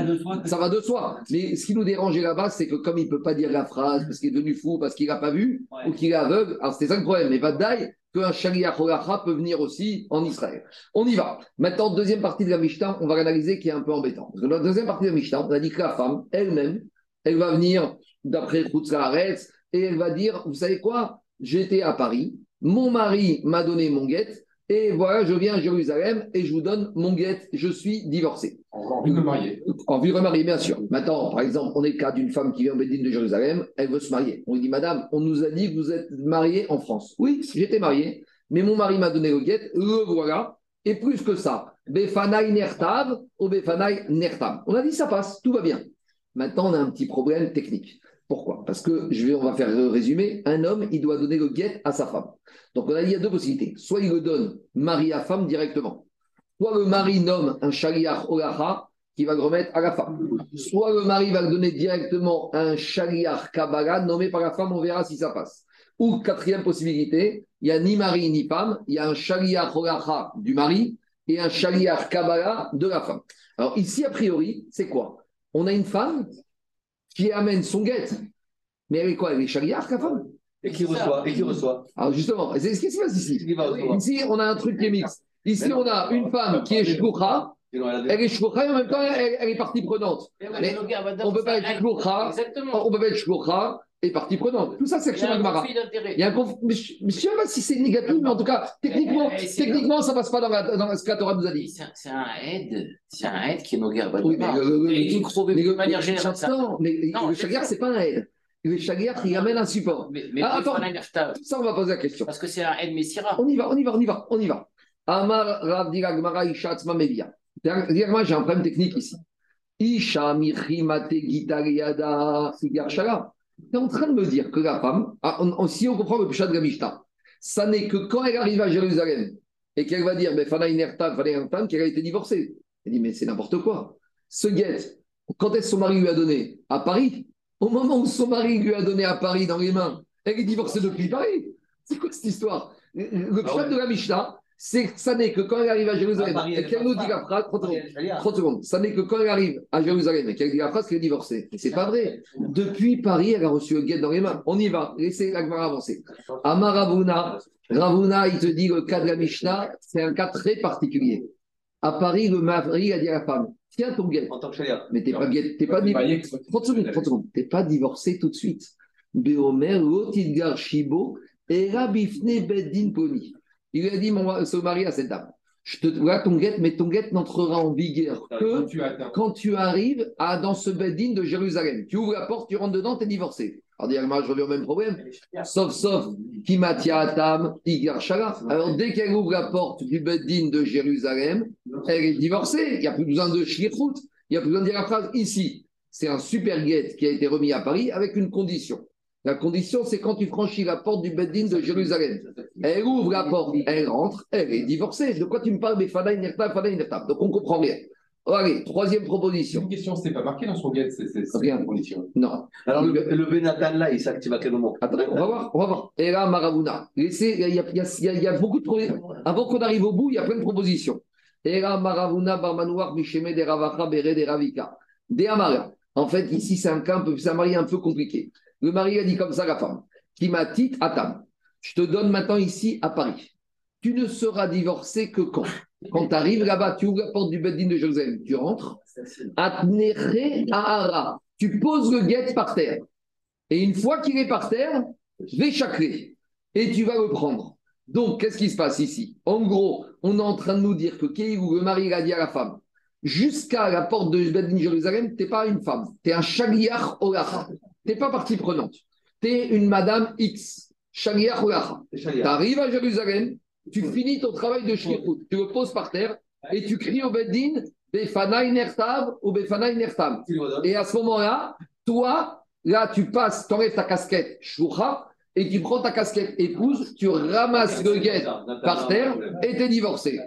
ça va, de soi. Mais ce qui nous dérangeait là-bas, c'est que comme il ne peut pas dire la phrase parce qu'il est devenu fou, parce qu'il n'a pas vu, ou qu'il est aveugle, alors c'était ça le problème. Mais Vadaï, qu'un Shaliach peut venir aussi en Israël. On y va. Maintenant, deuxième partie de la Mishnah, on va l'analyser qui est un peu embêtant. dans la deuxième partie de la Mishnah, on a dit que la femme, elle-même, elle va venir d'après Khutzlaaretz et elle va dire, vous savez quoi? J'étais à Paris, mon mari m'a donné mon guette, et voilà, je viens à Jérusalem et je vous donne mon guette, je suis divorcé. En vue de marier. En vue de marier, bien sûr. Maintenant, par exemple, on est le cas d'une femme qui vient au Bédine de Jérusalem, elle veut se marier. On lui dit, Madame, on nous a dit que vous êtes mariée en France. Oui, j'étais mariée, mais mon mari m'a donné le guet, le voilà, et plus que ça, Befanai Nertav ou Befanai Nertav. On a dit ça passe, tout va bien. Maintenant, on a un petit problème technique. Pourquoi? Parce que, je vais, on va faire le résumé, un homme, il doit donner le guet à sa femme. Donc, on a il y a deux possibilités. Soit il le donne mari à femme directement, soit le mari nomme un shaliach olacha qui va le remettre à la femme. Soit le mari va le donner directement un shaliach kabbalah nommé par la femme, on verra si ça passe. Ou quatrième possibilité, il n'y a ni mari ni femme, il y a un shaliach olacha du mari et un shaliach kabbalah de la femme. Alors ici, a priori, c'est quoi? On a une femme qui amène son guette. Mais elle est quoi? Elle est shaliach, la femme? Et qui reçoit Et qui reçoit. Alors justement, c'est ce qui se passe ici. Ici, on a un truc qui est mixte. Ici, on a une femme qui est la elle est shkoucha et en même temps, elle, elle est partie prenante. Mais on peut pas être Exactement. on peut pas être shkoucha et partie prenante. Tout ça, c'est action Agmara. conflit d'intérêt. Il y a un conf... mais je ne sais pas si c'est négatif, mais en tout cas, techniquement, Eh, eh, techniquement ça passe pas dans, la, dans ce que la Torah nous a dit. C'est un- aide, c'est un aide qui est nos guerres. Oui, mais de le- manière générale. Non, mais le chagar, ça. c'est pas un aide. Le chagar, il amène un support. Mais, Ah, attends. Ça, on va poser la question. parce que c'est un aide Messira. On y va, on y va, on y va, on y va. Amar Rav Diragmara Isha Atzma Mevia. Diragmara, j'ai un problème technique ici. Isha Michimate Gitariada Sigar Shala. Tu es en train de me dire que la femme, ah, on- on- si on comprend le Pshat de la Mishnah, ça n'est que quand elle arrive à Jérusalem et qu'elle va dire, ben, Fana Inertan, Fana Inertan, qu'elle a été divorcée. Elle dit, mais c'est n'importe quoi. Ce guette, quand est-ce son mari lui a donné À Paris? Au moment où son mari lui a donné à Paris dans les mains, elle est divorcée depuis Paris. C'est quoi cette histoire? Le Ah Pshat ouais. de la Mishnah, ça n'est que quand elle arrive à Jérusalem Paris, et qu'elle nous dit la phrase, 30 secondes, Shaliach. 30 secondes. Ça n'est que quand elle arrive à Jérusalem et qu'elle dit la phrase qu'elle est divorcée. Mais c'est pas vrai. Depuis Paris, elle a reçu le guet dans les mains. On y va. Laissez la Gemara avancer. Amar Ravuna, Ravuna, il te dit le cas de la Mishnah, c'est un cas très particulier. À Paris, le mari a dit à la femme Tiens ton guet. En tant que shaliach. Mais t'es pas, guet- t'es pas, que- 30 secondes, 30 secondes. T'es pas divorcé tout de suite. Béomer, Shibo, et Rabifne Beddin Poni. Il lui a dit, mon, ce mari à cette dame, je te, voilà ton guette, mais ton guette n'entrera en vigueur que tu quand tu arrives à, dans ce Beddin de Jérusalem. Tu ouvres la porte, tu rentres dedans, tu es divorcé. Alors, je reviens au même problème. Sauf, sauf, Kimatia Atam. Alors, dès qu'elle ouvre la porte du Beddin de Jérusalem, elle est divorcée. Il n'y a plus besoin de shlichut. Il n'y a plus besoin de dire la phrase ici. C'est un super guette qui a été remis à Paris avec une condition. La condition, c'est quand tu franchis la porte du Beddin de Jérusalem. Elle ouvre la porte, elle rentre, elle est divorcée. De quoi tu me parles des Fada Inerta, Fada Inerta Donc, on comprend rien. Allez, troisième proposition. Une question, c'est pas marqué dans son guide, c'est Rien. condition. Non. Alors, le, le Benatan, là, il s'active à quel moment? Attendez, on va voir, on va voir. Et là, Maravuna. Laissez, il y a, beaucoup de problèmes. Avant qu'on arrive au bout, il y a plein de propositions. Et là, Maravuna, Barmanouar, Misheme, des Ravacha, Bere, des Ravika. Des Amara. En fait, ici, c'est un cas un peu, c'est un mari un peu compliqué. Le mari a dit comme ça à la femme. Qui m'a dit, Atam. Je te donne maintenant ici à Paris. Tu ne seras divorcé que quand? Quand tu arrives là-bas, tu ouvres la porte du Beddin de Jérusalem, tu rentres. Tu poses le guet par terre. Et une fois qu'il est par terre, Véchacré. Et tu vas le prendre. Donc, qu'est-ce qui se passe ici? En gros, on est en train de nous dire que Kéhou, le mari, a dit à la femme jusqu'à la porte de Jérusalem, tu n'es pas une femme, tu es un Shaliach Olacha. Tu n'es pas partie prenante. Tu es une madame X, Tu arrives à Jérusalem, tu finis ton travail de shlichut, tu le poses par terre et tu cries au Beddin Befanaï Nertav ou Befanaï lui redonnes. Et à ce moment-là, toi, là, tu passes, tu enlèves ta casquette shloucha et tu prends ta casquette épouse, tu ramasses le guet par terre et tu es divorcé.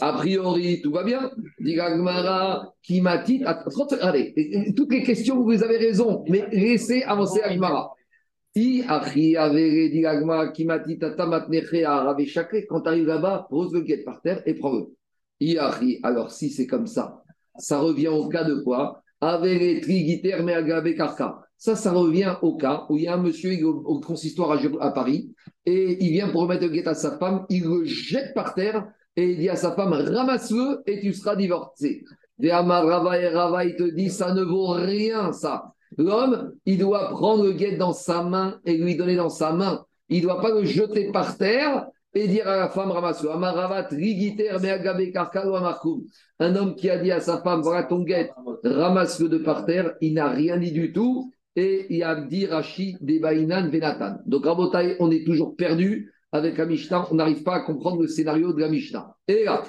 A priori, tout va bien. Dit Agmara, qui toutes les questions, vous avez raison, mais laissez avancer Agmara. Quand tu arrives là-bas, pose le guet par terre et prends-le. Alors si c'est comme ça, ça revient au cas de quoi? Avere trigiter agabe karka. Ça, ça revient au cas où il y a un monsieur au, consistoire à, Paris et il vient pour remettre le guet à sa femme, il le jette par terre et il dit à sa femme ramasse-le et tu seras divorcé. Rava et Rava, il te dit ça ne vaut rien ça. L'homme, il doit prendre le guet dans sa main et lui donner dans sa main. Il ne doit pas le jeter par terre et dire à la femme ramasse-le. Amar Rava, trigiter me agabe karka lo amarkoum. Un homme qui a dit à sa femme voilà ton guet, ramasse-le de par terre, il n'a rien dit du tout. Et a dit Rashi Debainan Venatan. Donc, Rabotai, on est toujours perdu. avec la Mishnah, on n'arrive pas à comprendre le scénario de la Mishnah. Et là,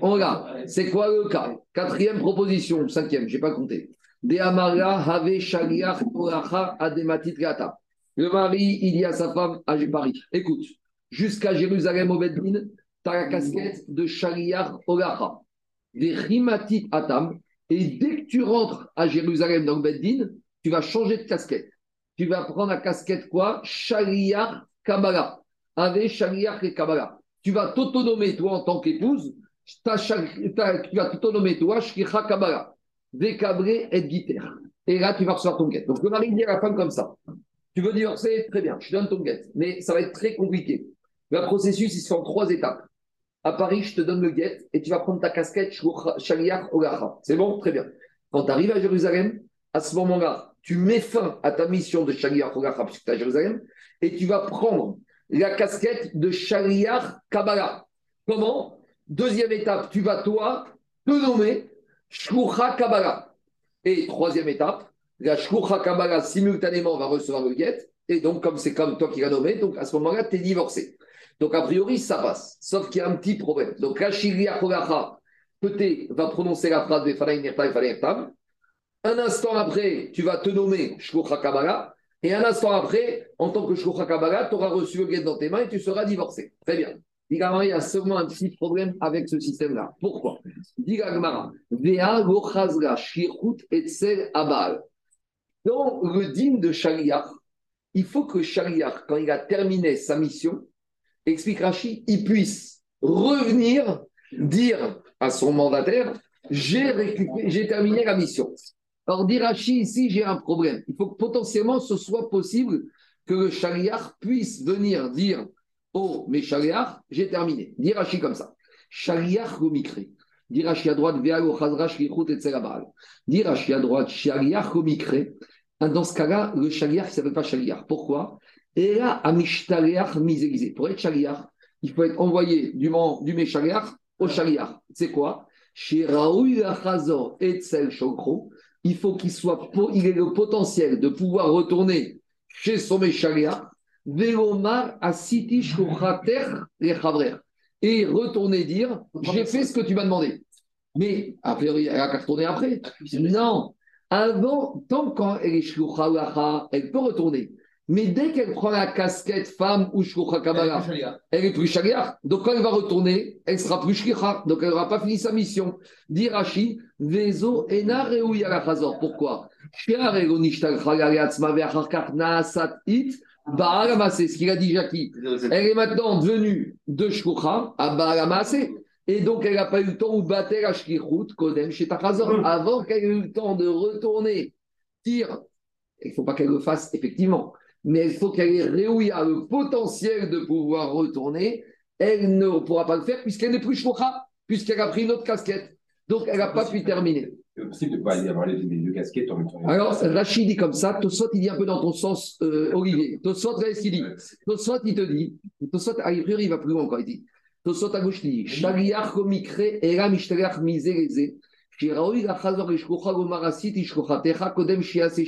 on l'a. C'est quoi le cas? Quatrième proposition, cinquième, je n'ai pas compté. De Amara Have Shaliach Oracha Adematit Gata. Le mari, il dit à sa femme à Paris écoute, jusqu'à Jérusalem au Beddin, tu as la casquette de Shaliach Oracha. Des Rimatit Atam. Et dès que tu rentres à Jérusalem dans le Beddin, tu vas changer de casquette. Tu vas prendre la casquette quoi? Shaliach Kabbalah. Avec Shaliach et Kabbalah. Tu vas t'autonomer, toi, en tant qu'épouse, tu vas t'autonomer, toi, Shlicha Kabbalah. Décabré et guiter. Et là, tu vas recevoir ton guet. Donc, le mari dit à la femme comme ça Tu veux divorcer? Très bien, je te donne ton guet. Mais ça va être très compliqué. Le processus, il se fait en trois étapes. À Paris, je te donne le guet et tu vas prendre ta casquette Shaliach Olacha. C'est bon? Très bien. Quand tu arrives à Jérusalem, à ce moment-là, tu mets fin à ta mission de Shaliach Olacha puisque tu à Jérusalem et tu vas prendre la casquette de Shaliach Kabbalah. Comment? Deuxième étape, tu vas toi te nommer Shkoucha Kabbalah. Et troisième étape, la Shkoucha Kabbalah simultanément va recevoir le guet. Et donc, comme c'est comme toi qui l'as nommé, donc à ce moment-là, tu es divorcé. Donc, a priori, ça passe. Sauf qu'il y a un petit problème. Donc, la Shilia peut-être va prononcer la phrase de Un instant après, tu vas te nommer Shkoucha Kabbalah. Et un instant après, en tant que Shkoucha Kabbalah, tu auras reçu le guet dans tes mains et tu seras divorcé. Très bien. Il y a seulement un petit problème avec ce système-là. Pourquoi? Dans le dîme de Shaliach, il faut que Shaliach, quand il a terminé sa mission, explique Rashi, il puisse revenir dire à son mandataire j'ai terminé la mission. Alors, dit Rashi, ici, j'ai un problème. Il faut que potentiellement ce soit possible que le Shaliach puisse venir dire Oh, mais Shaliach, j'ai terminé. Dirachi comme ça. Shaliach Romikre. Dirachi à droite, Vealo Chazra Shlichut et Tselabal. Dirachi à droite, Shaliach Romikre. Dans ce cas-là, le Shaliach ne s'appelle pas Shaliach. Pourquoi? Et là, Amishtaliach Misélisé. Pour être Shaliach, il faut être envoyé du, du Meshaliach au Shaliach. C'est quoi? Chez Raoul Chazor et Tsel Shokro, il faut qu'il soit, il ait le potentiel de pouvoir retourner chez son Meshaliach et retourner dire J'ai fait ce que tu m'as demandé. Mais a priori, elle a qu'à retourner après. Non. Avant, tant qu'elle est elle peut retourner. Mais dès qu'elle prend la casquette femme ou shkoucha kabbalah, elle est plus shaliach. Donc quand elle va retourner, elle sera plus shkoucha. Donc elle n'aura pas fini sa mission. Dirachi, vezo ena Pourquoi? Ce qu'il a dit Jackie. Elle est maintenant devenue de Shkoucha à Baalamase. Et donc, elle n'a pas eu le temps où battre à Shkichut, Kodem, chez avant qu'elle ait eu le temps de retourner, il ne faut pas qu'elle le fasse, effectivement, mais il faut qu'elle ait réuni le potentiel de pouvoir retourner. Elle ne pourra pas le faire puisqu'elle n'est plus Shkoucha, puisqu'elle a pris une autre casquette. Donc, elle n'a pas pu terminer. C'est possible de ne pas y avoir les, deux casquettes en même temps. Alors, Rachid dit comme ça, Tosot, il dit un peu dans ton sens, euh, Olivier. Tosot, regarde ce qu'il dit. Tosot, il te dit, Tosot, à priori, il va plus loin encore, il dit. Tosot à gauche, il dit, komikre, era mishtaliach mizereze, shiraoui lachazor ishkocha gomarasit ishkochatecha kodem shiase.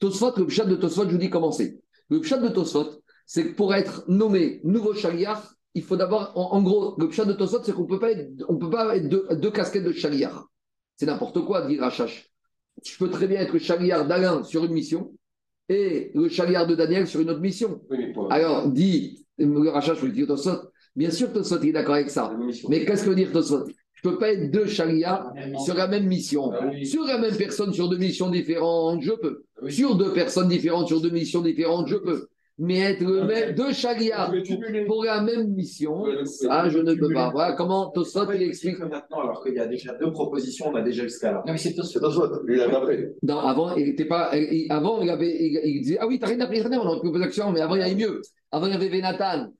Tosot, le pshat de Tosot, je vous dis comment c'est. Le pshat de Tosot, c'est que pour être nommé nouveau shaliach, il faut d'abord, en, gros, le pshat de Tosot, c'est qu'on ne peut pas être, on peut pas être deux, deux casquettes de shaliach. C'est n'importe quoi, dit Rachash. Je peux très bien être le d'Alain sur une mission et le chaliard de Daniel sur une autre mission. Alors, dit le Rachash, je dire Tosot. Bien sûr, Tosot, il est d'accord avec ça. Mais qu'est-ce que veut dire Tosot Je ne peux pas être deux chaliards sur la même mission. Ah sur la même personne, sur deux missions différentes, je peux. Ah sur deux personnes différentes, sur deux missions différentes, je peux mais être le même, deux chariats pour la même mission, ça, je ne peux pas. Voilà comment Tosot il explique. Maintenant, alors qu'il y a déjà deux propositions, on a déjà jusqu'à là. Non, mais c'est Tosot, lui, il avait appris. Non, avant, il était pas. avant, il, avait, il, disait Ah oui, t'as rien appris, on pu poser l'action, mais avant, il y avait mieux. Avant, il y avait Venatan.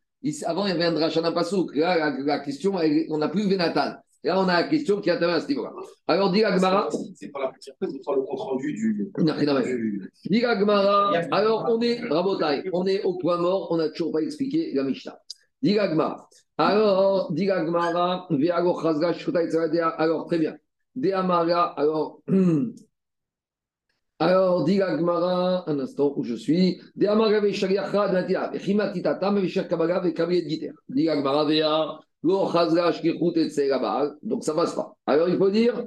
Avant, il y avait un Drachana Pasouk. Là, la, la, question, on n'a plus Venatan. Et là, on a la question qui intervient à ce niveau-là. Alors, dit Agmara. C'est pas la petite de faire le compte rendu du. Non, non, Dit Agmara. Alors, on est, Rabotai, on est au point mort, on n'a toujours pas expliqué la Mishnah. Dit Agmara. Alors, dit Agmara, alors, très bien. Amara, alors. Alors, dit la Gemara, un instant où je suis. De Amara ve Shaliachra de Natia, Kabbalah, ve Giter. Dit la Gemara, Vea, Donc ça passe pas. Alors il faut dire,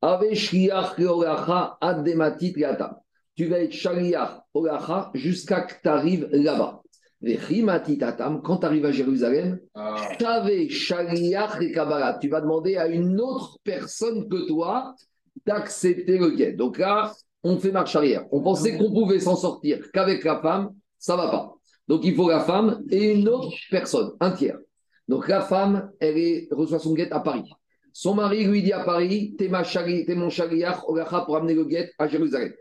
Ave. Tu vas être Shaliach Oracha jusqu'à que tu arrives là-bas. Quand tu arrives à Jérusalem, Ah. Tu vas demander à une autre personne que toi d'accepter le guet. Donc là, on fait marche arrière. On pensait qu'on pouvait s'en sortir qu'avec la femme, ça va pas. Donc il faut la femme et une autre personne, un tiers. Donc la femme, elle reçoit son guet à Paris. Son mari lui dit à Paris, t'es, mon Oracha pour amener le guet à Jérusalem.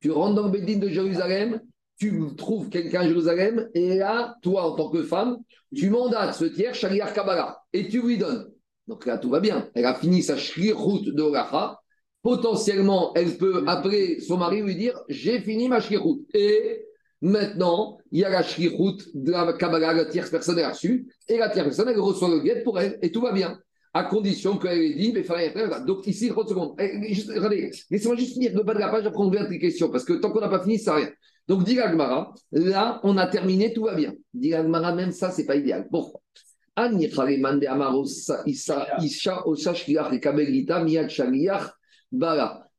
Tu rentres dans le Bédine de Jérusalem, tu trouves quelqu'un à Jérusalem, et là, toi, en tant que femme, tu mandates ce tiers, Shaliach Kabbalah, et tu lui donnes. Donc là, tout va bien. Elle a fini sa shlichut de Oracha. Potentiellement, elle peut appeler son mari lui dire J'ai fini ma shlichut. Et maintenant, il y a la shlichut de la Kabbalah, la tierce personne est reçue, et la tierce personne, elle reçoit le guet pour elle, et tout va bien. À condition qu'elle ait dit, mais fallait Donc ici, 30 secondes. Eh, Regardez, laissez-moi juste finir le bas de la page, après on revient à tes questions, parce que tant qu'on n'a pas fini, ça rien. Donc, dit Gmara, là, on a terminé, tout va bien. Dit Gmara, même ça, c'est pas idéal. Pourquoi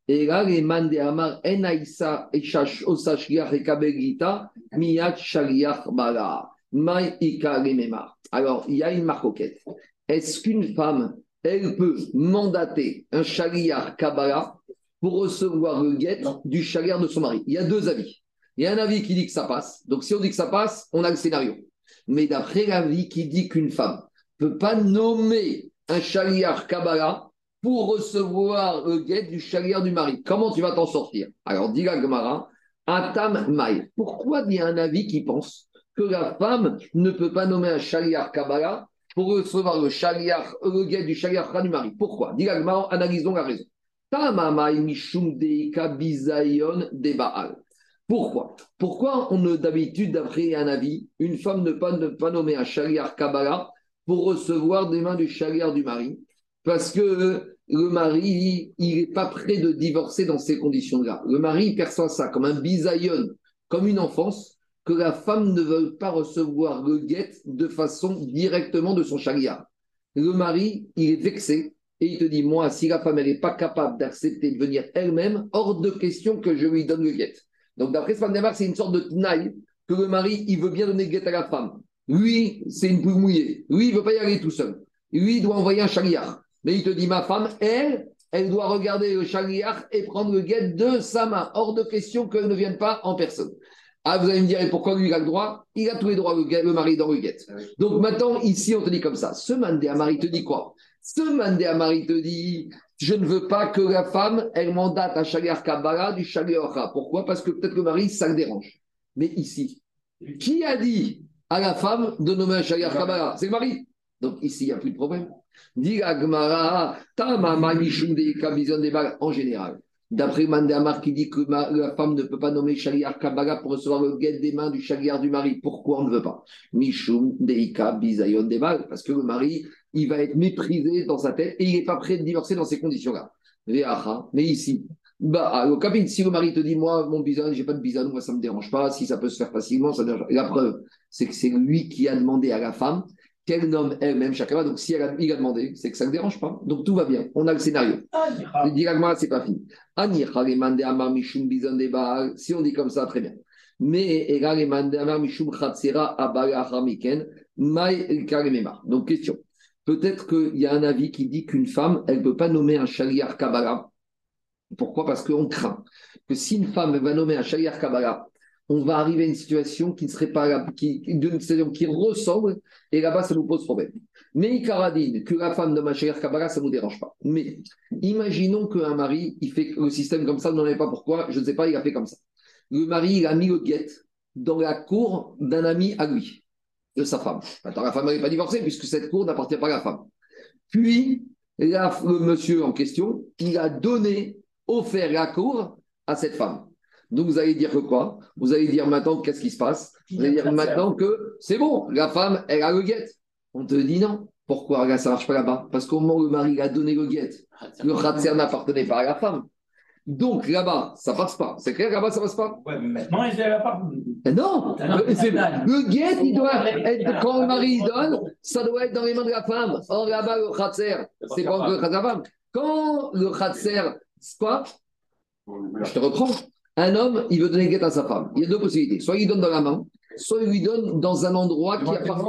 Et Shaliach là, les Amar Shaliach Rememar. Alors, il y a une marcoquette. Est-ce qu'une femme, elle peut mandater un Shaliach Kabbalah pour recevoir le guet du Shaliach de son mari? Il y a deux avis. Il y a un avis qui dit que ça passe. Donc, si on dit que ça passe, on a le scénario. Mais d'après l'avis qui dit qu'une femme ne peut pas nommer un chaliar Kabbalah pour recevoir le guet du chaliar du mari, comment tu vas t'en sortir? Alors, dit la Gemara, Atam Maï. Pourquoi il y a un avis qui pense que la femme ne peut pas nommer un chaliar Kabbalah pour recevoir le, chaliar, le guet du chaliar du mari? Pourquoi? Dit la Gemara, analysons la raison. Pourquoi? Pourquoi on ne d'habitude, d'après un avis, une femme ne ne pas nommer un chaliar Kabbalah pour recevoir des mains du chaliar du mari? Parce que le mari, il n'est pas prêt de divorcer dans ces conditions-là. Le mari perçoit ça comme un bisaïon, comme une enfance, que la femme ne veut pas recevoir le guet de façon directement de son chaliar. Le mari, il est vexé et il te dit, moi, si la femme, elle n'est pas capable d'accepter de venir elle-même, hors de question que je lui donne le guet. Donc, d'après Spandemar, c'est une sorte de tenaille que le mari, il veut bien donner le guet à la femme. Lui, c'est une poule mouillée. Lui, il ne veut pas y aller tout seul. Lui, il doit envoyer un chaliar. Mais il te dit, ma femme, elle, elle doit regarder le chaliar et prendre le guet de sa main. Hors de question qu'elle ne vienne pas en personne. Ah, vous allez me dire, et pourquoi lui, il a le droit? Il a tous les droits, le, guet- le mari, dans le guet. Donc maintenant, ici, on te dit comme ça. Ce mandé à mari te dit quoi? Ce mandé à mari te dit je ne veux pas que la femme, elle mandate un chaliar Kabbalah du chaliar. Pourquoi? Parce que peut-être le mari, ça le dérange. Mais ici, qui a dit à la femme de nommer un chaliar Kabbalah? C'est le mari. Donc ici, il n'y a plus de problème. Dit de Kabizon des en général. D'après Mandamar qui dit que la femme ne peut pas nommer chaliar Kabbalah pour recevoir le guet des mains du chaliar du mari. Pourquoi on ne veut pas? Mishum Deika Bizayon Debal, parce que le mari, il va être méprisé dans sa tête et il n'est pas prêt de divorcer dans ces conditions-là. Mais ici, bah, Kabine, si le mari te dit, moi, mon bisan, j'ai pas de bisan, moi, ça me dérange pas, si ça peut se faire facilement, ça dérange la preuve, c'est que c'est lui qui a demandé à la femme qu'elle nomme elle-même chacun. Donc, si elle a, il a demandé, c'est que ça ne dérange pas. Donc, tout va bien. On a le scénario. Le diagma, c'est pas fini. Si on dit comme ça, très bien. Mais. Donc, question. Peut-être qu'il y a un avis qui dit qu'une femme, elle ne peut pas nommer un chaliar Kabbalah. Pourquoi? Parce qu'on craint que si une femme va nommer un chaliar Kabbalah, on va arriver à une situation qui ne serait pas qui, d'une situation qui ressemble, et là-bas, ça nous pose problème. Mais Karadine, que la femme un chaliar Kabbalah, ça ne nous dérange pas. Mais imaginons qu'un mari, il fait le système comme ça, vous n'en savez pas pourquoi, je ne sais pas, il a fait comme ça. Le mari, il a mis le guet dans la cour d'un ami à lui, de sa femme. Attends, la femme n'est pas divorcée puisque cette cour n'appartient pas à la femme. Puis, le monsieur en question, il a donné, offert la cour à cette femme. Donc, vous allez dire que quoi? Vous allez dire maintenant, qu'est-ce qui se passe? Vous allez dire maintenant que c'est bon, la femme, elle a le guet. On te dit non. Pourquoi Là, ça ne marche pas là-bas? Parce qu'au moment où le mari a donné le guet, le khatser n'appartenait pas à la femme. Donc là-bas, ça passe pas. C'est clair, là-bas, ça passe pas? Ouais, mais Non, ils pas. Eh Non, le, guet, il doit être, quand le mari donne, ça doit être dans les mains de la femme. Or là-bas, le khatser, c'est pas le khatser de la femme. Quand le khatser, quoi? Je te reprends. Un homme, il veut donner guet à sa femme. Il y a deux possibilités. Soit il donne dans la main, soit il lui donne dans un endroit qui appartient.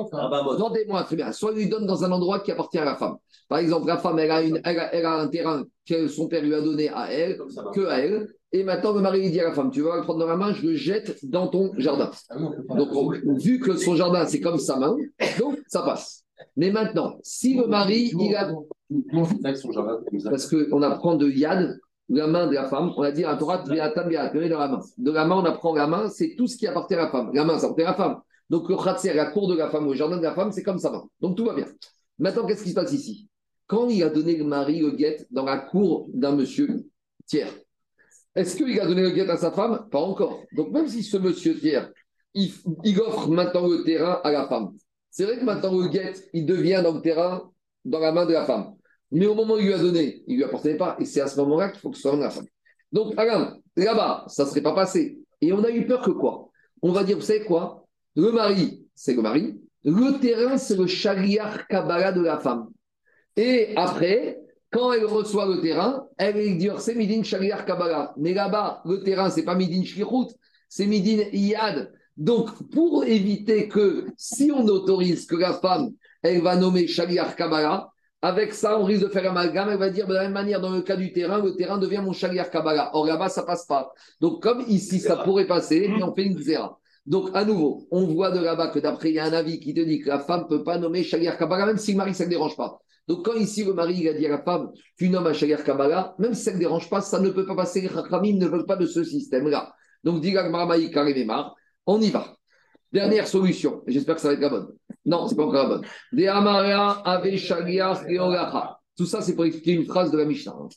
Entendez-moi très bien. Soit il lui donne dans un endroit qui appartient à la femme. Par exemple, la femme, elle a, une, elle a, elle a un terrain que son père lui a donné à elle, que à elle. Et maintenant, le mari lui dit à la femme Tu vas le prendre dans la main, je le jette dans ton jardin. Donc, on- vu que son jardin, c'est comme sa main, donc ça passe. Mais maintenant, si le mari, il a. Que. Parce qu'on apprend de Yad, la main de la femme, on a dit un Torah, dans la main. De la main, on apprend la main, c'est tout ce qui appartient à la femme. La main, ça appartient à la femme. Donc le Khatser, la cour de la femme, ou le jardin de la femme, c'est comme main. Donc tout va bien. Maintenant, qu'est-ce qui se passe ici? Quand il a donné le mari le guet dans la cour d'un monsieur tiers, est-ce qu'il a donné le guet à sa femme? Pas encore. Donc même si ce monsieur tiers, il, il offre maintenant le terrain à la femme, c'est vrai que maintenant le guet, il devient dans le terrain, dans la main de la femme. Mais au moment où il lui a donné, il ne lui apportait pas. Et c'est à ce moment-là qu'il faut que ce soit la femme. Donc, là-bas, ça ne serait pas passé. Et on a eu peur que quoi? On va dire, vous savez quoi? Le mari, c'est le mari. Le terrain, c'est le chariar Kabbalah de la femme. Et après, quand elle reçoit le terrain, elle est divorcée Midin Shaliach Kabbalah. Mais là-bas, le terrain, c'est pas Midin Shlichut, c'est Midin Iyad. Donc, pour éviter que si on autorise que la femme, elle va nommer Shaliach Kabbalah, avec ça, on risque de faire un amalgame. Elle va dire de la même manière, dans le cas du terrain, le terrain devient mon Shaliach Kabbalah. Or là-bas, ça passe pas. Donc, comme ici, ça pourrait passer, mais on fait une zéra. Donc, à nouveau, on voit de là-bas que d'après, il y a un avis qui te dit que la femme ne peut pas nommer Shaliach Kabbalah, même si le mari, ça ne dérange pas. Donc, quand ici, le mari il a dit à la femme, tu nommes un Shaliach Kabbalah, même si ça ne dérange pas, ça ne peut pas passer. Les Chachamim ne veulent pas de ce système-là. Donc, dit Karimemar, on y va. Dernière solution, et j'espère que ça va être la bonne. Non, c'est pas encore la bonne. De Amara ave Shaliach et. Tout ça, c'est pour expliquer une phrase de la Mishnah. hein.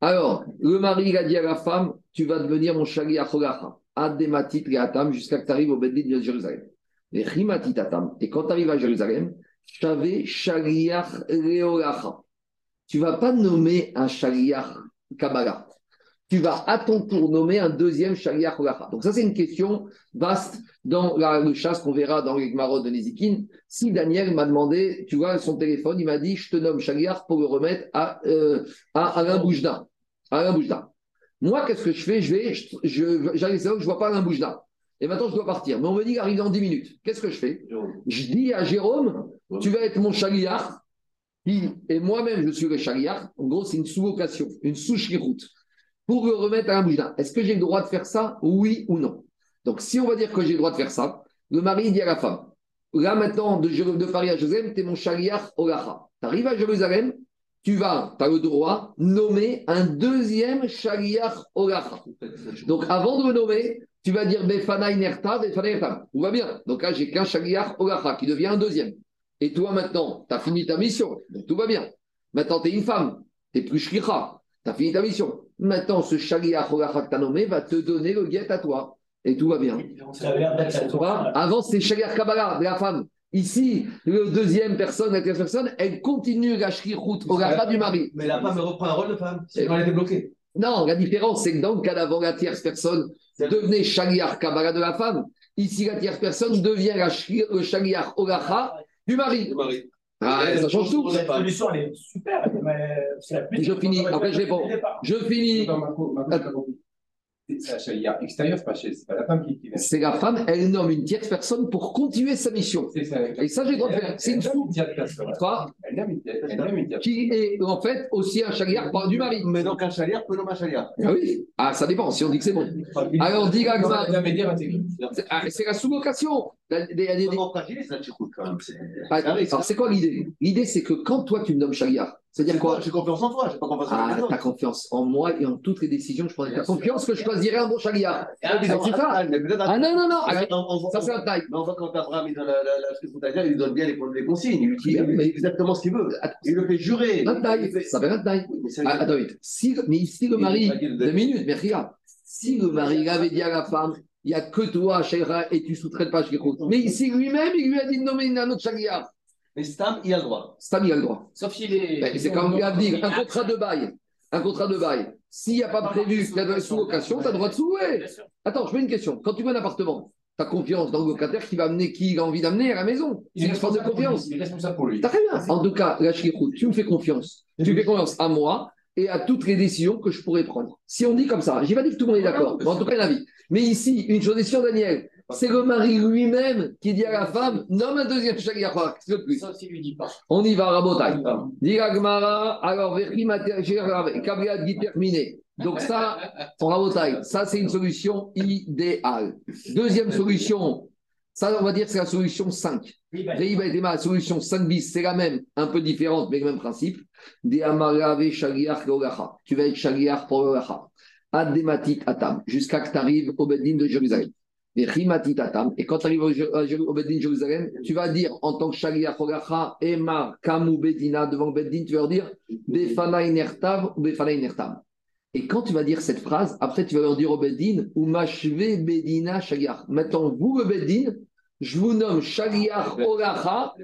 Alors, le mari a dit à la femme, tu vas devenir mon Shaliach Olacha. Adematit Atam jusqu'à que tu arrives au Beddin de Jérusalem. Et Atam. Et quand tu arrives à Jérusalem, Shave Shaliach Leolacha. Tu vas pas nommer un Shaliach Kabbalah. Tu vas à ton tour nommer un deuxième Shaliach Olacha. Donc ça, c'est une question vaste dans la, chasse qu'on verra dans les Gmarot de Nezikin. Si Daniel m'a demandé, tu vois, son téléphone, il m'a dit, je te nomme Shaliach pour le remettre à, euh, à Alain Boujda. Alain. Moi, qu'est-ce que je fais? Je vais, je, je, j'arrive où je vois pas Alain Boujda. Et maintenant, je dois partir. Mais on me dit, arrive dans 10 minutes. Qu'est-ce que je fais? Je dis à Jérôme, tu vas être mon Shaliach. Et moi-même, je suis le Shaliach. En gros, c'est une sous-vocation, une sous-chiroute. Pour le remettre à un boujda. Est-ce que j'ai le droit de faire ça? Oui ou non? Donc, si on va dire que j'ai le droit de faire ça, le mari dit à la femme Là, maintenant, de, de Paris à Jérusalem, tu es mon Shaliach Olacha. Tu arrives à Jérusalem, tu vas, tu as le droit, nommer un deuxième Shaliach Olacha. Donc, avant de le nommer, tu vas dire Befana Inerta, Befana Inerta. Tout va bien. Donc là, j'ai qu'un Shaliach Olacha qui devient un deuxième. Et toi, maintenant, tu as fini ta mission. Donc, tout va bien. Maintenant, tu es une femme. Tu n'es plus Shlicha. Tu as fini ta mission. Maintenant, ce Shaliach Olacha que tu as nommé va te donner le guet à toi. Et tout va bien. La. Avant, c'est Shaliach Kabbalah de la femme. Ici, le deuxième personne, la troisième personne, elle continue la shrichut Olacha du mari. Mais la femme reprend un rôle de femme. Sinon, elle était bloquée. Non, la différence, c'est que dans le cas d'avant, la tierce personne devenait Shaliach Kabbalah de la femme. Ici, la tierce personne devient la le Shaliach du mari. Ah, ça change tout. Cette solution, elle est super. mais c'est la plus- Je finis. Après, je réponds. Je finis. C'est la chalière extérieure, c'est pas, chez- c'est pas la femme qui, qui vient. C'est la femme, elle nomme une tierce personne pour continuer sa mission. C'est ça. Et ça, j'ai le droit de faire. C'est une Elle nomme sous. une tierce personne. Quoi Elle nomme une tierce- elle nomme une tierce Qui est en fait aussi un Shaliach par du mari. Mais donc un chalière peut nommer un chalière. Ah oui. Ah, ça dépend, si on dit que c'est bon. Alors, dis personne. C'est ah, c'est la sous-location. La- la c'est- Ah, Alors, c'est quoi l'idée? L'idée, c'est que quand toi, tu me nommes Shaliach, c'est-à-dire quoi J'ai confiance en toi, j'ai pas confiance en Ah, toi. t'as confiance en moi et en toutes les décisions que je prendrai. T'as confiance que je choisirai un bon Shaliach. Ah, Ah, Ah non, non, non. Ah, on- on- Ça, c'est un taille. Mais on voit quand Abraham il donne la, la, la il donne bien les, les consignes, il mais- exactement ce qu'il veut. Il le fait jurer. Un taille. Ça fait un taille. Mais c'est- Ah, attends, vite. Si, mais le mari, deux minutes, mais regarde. Si le mari avait dit à la femme, il n'y a que toi, Shaira, et tu sous-traites pas Shlichut. Mais ici, lui-même, il lui a dit de nommer un autre Shaliach. Mais Stam, il a le droit. Stam, il a le droit. Sauf s'il est. Ben, C'est comme a dit, un contrat de bail. Un contrat de bail. S'il n'y a pas prévu qu'il y a de la sous-location, tu as le droit de sûr. Attends, je fais une question. Quand tu veux un appartement, tu as confiance dans le locataire qui va amener qui il a envie d'amener à la maison. C'est une force de confiance. Il est responsable pour lui. Très bien. En tout cas, la tu me fais confiance. Tu me fais confiance à moi et à toutes les décisions que je pourrais prendre. Si on dit comme ça, j'ai pas dit que tout le monde est d'accord, mais en tout cas, il vie. Mais ici, une chose est sûre, Daniel, c'est le mari lui-même qui dit à la femme, nomme un deuxième shaliach. Qu'est-ce que plus? Sauf s'il lui dit pas. On y va, Rabotai. Dit la Gemara, alors, Verri Kabliad dit terminé. Donc ça, pour Rabotai, ça c'est une solution idéale. Deuxième solution, ça on va dire que c'est la solution 5. Oui, bah, Reiba et Tema, la solution 5 bis, c'est la même, un peu différente, mais le même principe. Tu vas être shaliach pour leolacha. Adematit atam, jusqu'à que tu arrives au Bedin de Jérusalem. Et quand tu arrives au, au, de Jérusalem, tu vas dire en tant que shaliach leolacha, Emar kamu bedina devant le Bedin, tu vas leur dire Befana inertav ou Befana inertam. Et quand tu vas dire cette phrase, après tu vas leur dire au Bedin, ou bedina shaliach. Maintenant, vous, le Bedin, je vous nomme shaliach olacha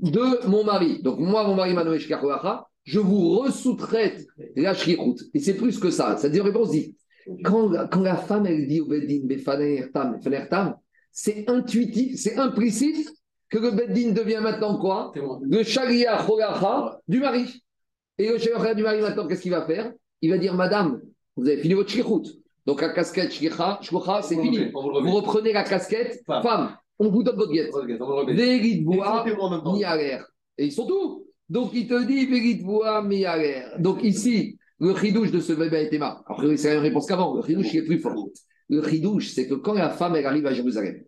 de mon mari. Donc, moi, mon mari m'a nommé Shliach Olacha, je vous ressous-traite la. Et c'est plus que ça. C'est-à-dire, réponse dit, quand, quand la femme, elle dit au Beddin, Tam, c'est intuitif, c'est implicite que le Beddin devient maintenant quoi? Le Shaliach Olacha du mari. Et le Olacha du mari, maintenant, qu'est-ce qu'il va faire? Il va dire, Madame, vous avez fini votre shlichut. Donc, la casquette Shlicha, c'est fini. Vous reprenez la casquette Femme. femme. On vous donne votre guette. Vérit bois, ni à l'air. Et ils sont tous. Donc il te dit Vérit bois, mi à l'air. Donc ici, le chidouche de ce bébé est Emma. Après, c'est la même réponse qu'avant. Le chidouche, il est plus fort. Le chidouche, c'est que quand la femme, elle arrive à Jérusalem,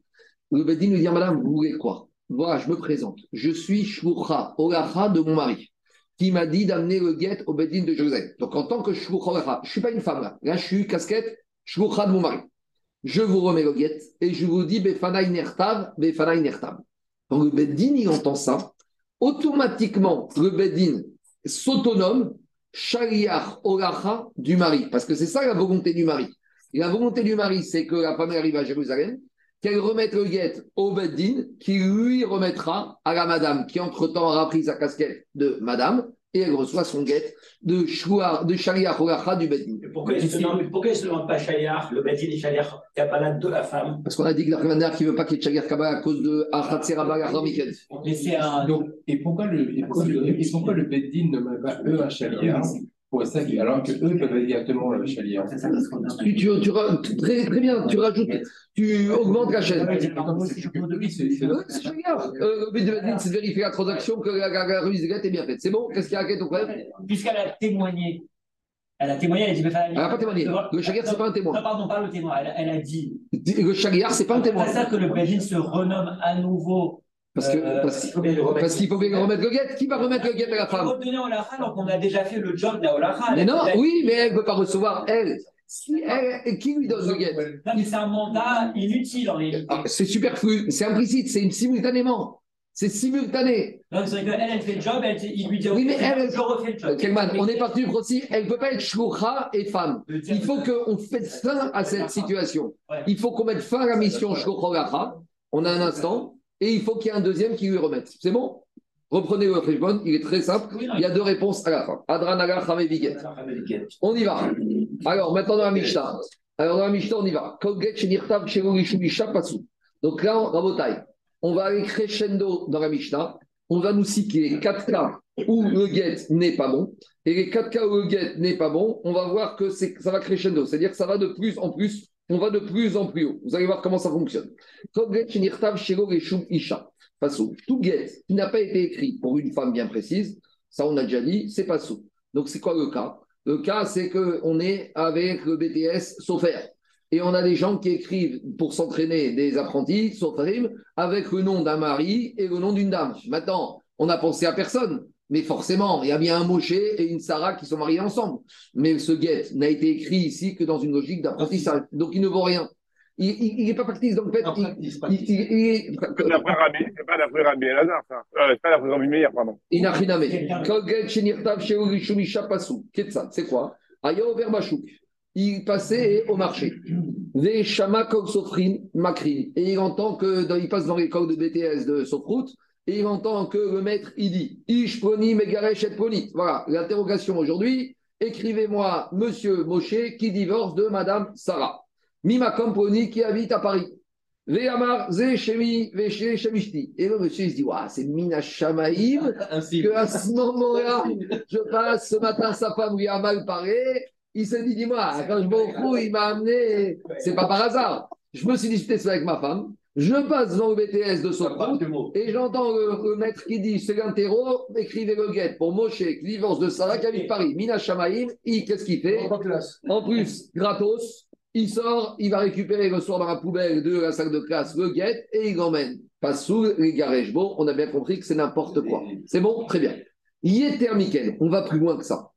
le Bédine lui dit Madame, vous voulez quoi? Voilà, je me présente. Je suis Shoucha, Olacha de mon mari, qui m'a dit d'amener le guet au Bédine de Jérusalem. Donc en tant que Olacha, je ne suis pas une femme là. Là, je suis casquette Shoucha de mon mari. Je vous remets le guet et je vous dis Befana inertav, Befana inertav. Quand le Beddin, il entend ça, automatiquement, le Beddin s'autonome, Shaliach Olacha du mari. Parce que c'est ça la volonté du mari. La volonté du mari, c'est que la femme arrive à Jérusalem, qu'elle remette le guet au Beddin, qui lui remettra à la madame, qui entre-temps aura pris sa casquette de madame, et elle reçoit son guet de, Shua- de Shaliach Olacha du Beddin. Mais Pourquoi il ne se demande- pas Shaliach, le Badin et Shaliach Kabbalah de la femme? Parce qu'on a dit que la qui ne veut pas qu'il y ait Shaliach Kabbalah à cause de Achatzerabah Ramiken. Mais c'est un. Donc, et pourquoi le, et pourquoi le, et pourquoi le Beddin ne met pas eux un chalier pour ça, alors que eux peuvent aller directement le chalier Tu, tu, tu ra- très, très bien, tu rajoutes, tu augmentes la chaîne. C'est c'est Euh, c'est. Euh, Le but de Beddin, c'est de vérifier la transaction que la, la, la remise de guet est bien faite. C'est bon? Qu'est-ce qu'il y a à ton problème Puisqu'elle a témoigné. Elle a témoigné, elle a dit. Elle n'a pas témoigné. Le Shaliach, ce n'est pas un Non, témoin. pardon, pas le témoin. Elle, elle a dit. Le Shaliach, ce n'est pas un témoin. C'est ça que le Badin se renomme à nouveau. Parce que- Euh, parce- il faut bien le remettre. Parce qu'il faut bien remettre le guet. Qui va remettre le guet à la femme? Redonner au Lacha, donc on a déjà fait le job de la Olacha. Mais non, oui, mais elle ne peut pas recevoir, elle. Si elle qui lui donne le guet Non, mais c'est un mandat inutile en réalité. Ah, C'est superflu, c'est implicite, c'est simultanément. C'est simultané. Donc c'est qu'elle, elle fait le job, elle, il lui dit Oui, mais elle- je refais le job. Kelman, on est parti du principe, elle ne peut pas être shloucha et femme. Il faut qu'on fasse fin à cette situation. Il faut qu'on mette fin à la mission shloucha olacha. On a un instant. Et il faut qu'il y ait un deuxième qui lui remette. C'est bon? Reprenez le Frishbon, il est très simple. Il y a deux réponses à la fin. Adran aga chame viget. On y va. Alors, maintenant dans la Mishnah. Alors, dans la Mishnah, on y va. Donc là, Rabotai, on va aller crescendo dans la Mishnah. On va nous citer les quatre cas où le get n'est pas bon. Et les quatre cas où le get n'est pas bon, on va voir que ça va crescendo. C'est-à-dire que ça va de plus en plus, on va de plus en plus haut. Vous allez voir comment ça fonctionne. Tout get qui n'a pas été écrit pour une femme bien précise, ça on a déjà dit, c'est pas sous. Donc c'est quoi le cas? Le cas, c'est qu'on est avec le BTS Sofer. Et on a des gens qui écrivent pour s'entraîner des apprentis, Soferim, avec le nom d'un mari et le nom d'une dame. Maintenant, on n'a pensé à personne. Mais forcément, il y a bien un Moshe et une Sarah qui sont mariés ensemble. Mais ce guet n'a été écrit ici que dans une logique d'apprentissage. Donc il ne vaut rien. Il n'est pas practice. Donc en fait, il- d'après Rabbi, c'est pas d'après Rabbi Elazar, ça. Euh, c'est pas d'après Rabbi Meir, pardon. Inachiname. Kolget shenirtav sheu rishumisha pasu. Ketsa, c'est quoi? Aya over bashuk. Il passait au marché. Ve shama kol sofrin makrin. Et il entend que, dans- il passe dans l'école de BTS de Sofrout, et il entend que le maître, il dit Ish proni megaresh et proni. Voilà, l'interrogation aujourd'hui, écrivez-moi Monsieur Moshe qui divorce de Madame Sarah. Mima Komponi qui habite à Paris. Ve'amar ze shemi ve'she shemishti. Et le monsieur il se dit, Ouah, c'est Mina Shamaïm Ainsi. qu'à ce moment-là, je passe ce matin, sa femme lui a mal parlé. Il s'est dit, dis-moi, quand je me retrouve, il m'a amené. C'est pas par hasard. Je me suis disputé ça avec ma femme. Je passe devant le BTS de mots. et j'entends le, le maître qui dit c'est l'interro, écrivez le guet pour Moshe, divorce de Sarah, qui habite Paris. Mina Shamaïm, il, qu'est-ce qu'il fait? En plus, gratos, il sort, il va récupérer le soir dans la poubelle de la salle de classe le guet et il l'emmène. Pas sous les gareges. Bon, on a bien compris que c'est n'importe quoi. C'est bon? Très bien. Yeter Mikel, on va plus loin que ça.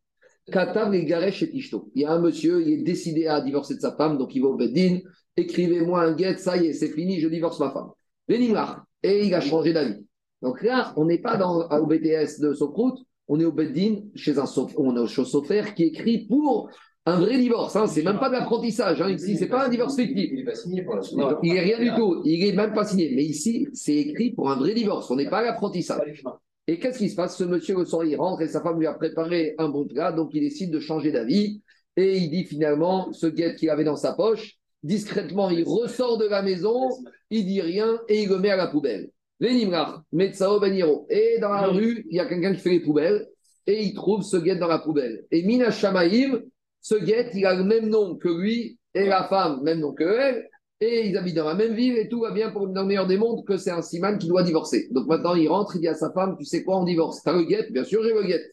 Katav les et Tishto. Il y a un monsieur, il est décidé à divorcer de sa femme, donc il va au Beddin, écrivez-moi un guet, ça y est, c'est fini, je divorce ma femme. Vénimar, et il a changé d'avis. Donc là, on n'est pas dans, au BTS de Socroute, on est au Beddin, chez un sof- on est au Chaussoffer qui écrit pour un vrai divorce. Hein. C'est même pas de l'apprentissage. Hein. Ici, c'est pas un divorce fictif. Il va signer pour la suite. Il n'est rien du tout. Il n'est même pas signé. Mais ici, c'est écrit pour un vrai divorce. On n'est pas à l'apprentissage. Et qu'est-ce qui se passe? Ce monsieur, le soir, il rentre et sa femme lui a préparé un bon plat. Donc, il décide de changer d'avis. Et il dit finalement, ce guet qu'il avait dans sa poche, discrètement, il ressort de la maison, il dit rien et il le met à la poubelle. Venimrach, Metsao Beniro. Et dans la rue, il y a quelqu'un qui fait les poubelles et il trouve ce guet dans la poubelle. Et Mina Shamaïm, ce guet, il a le même nom que lui et la femme, même nom que elle. Et ils habitent dans la même ville et tout va bien pour dans le meilleur des mondes que c'est un siman qui doit divorcer. Donc maintenant, il rentre, il dit à sa femme, tu sais quoi, on divorce. T'as le guet? Bien sûr, j'ai le guet.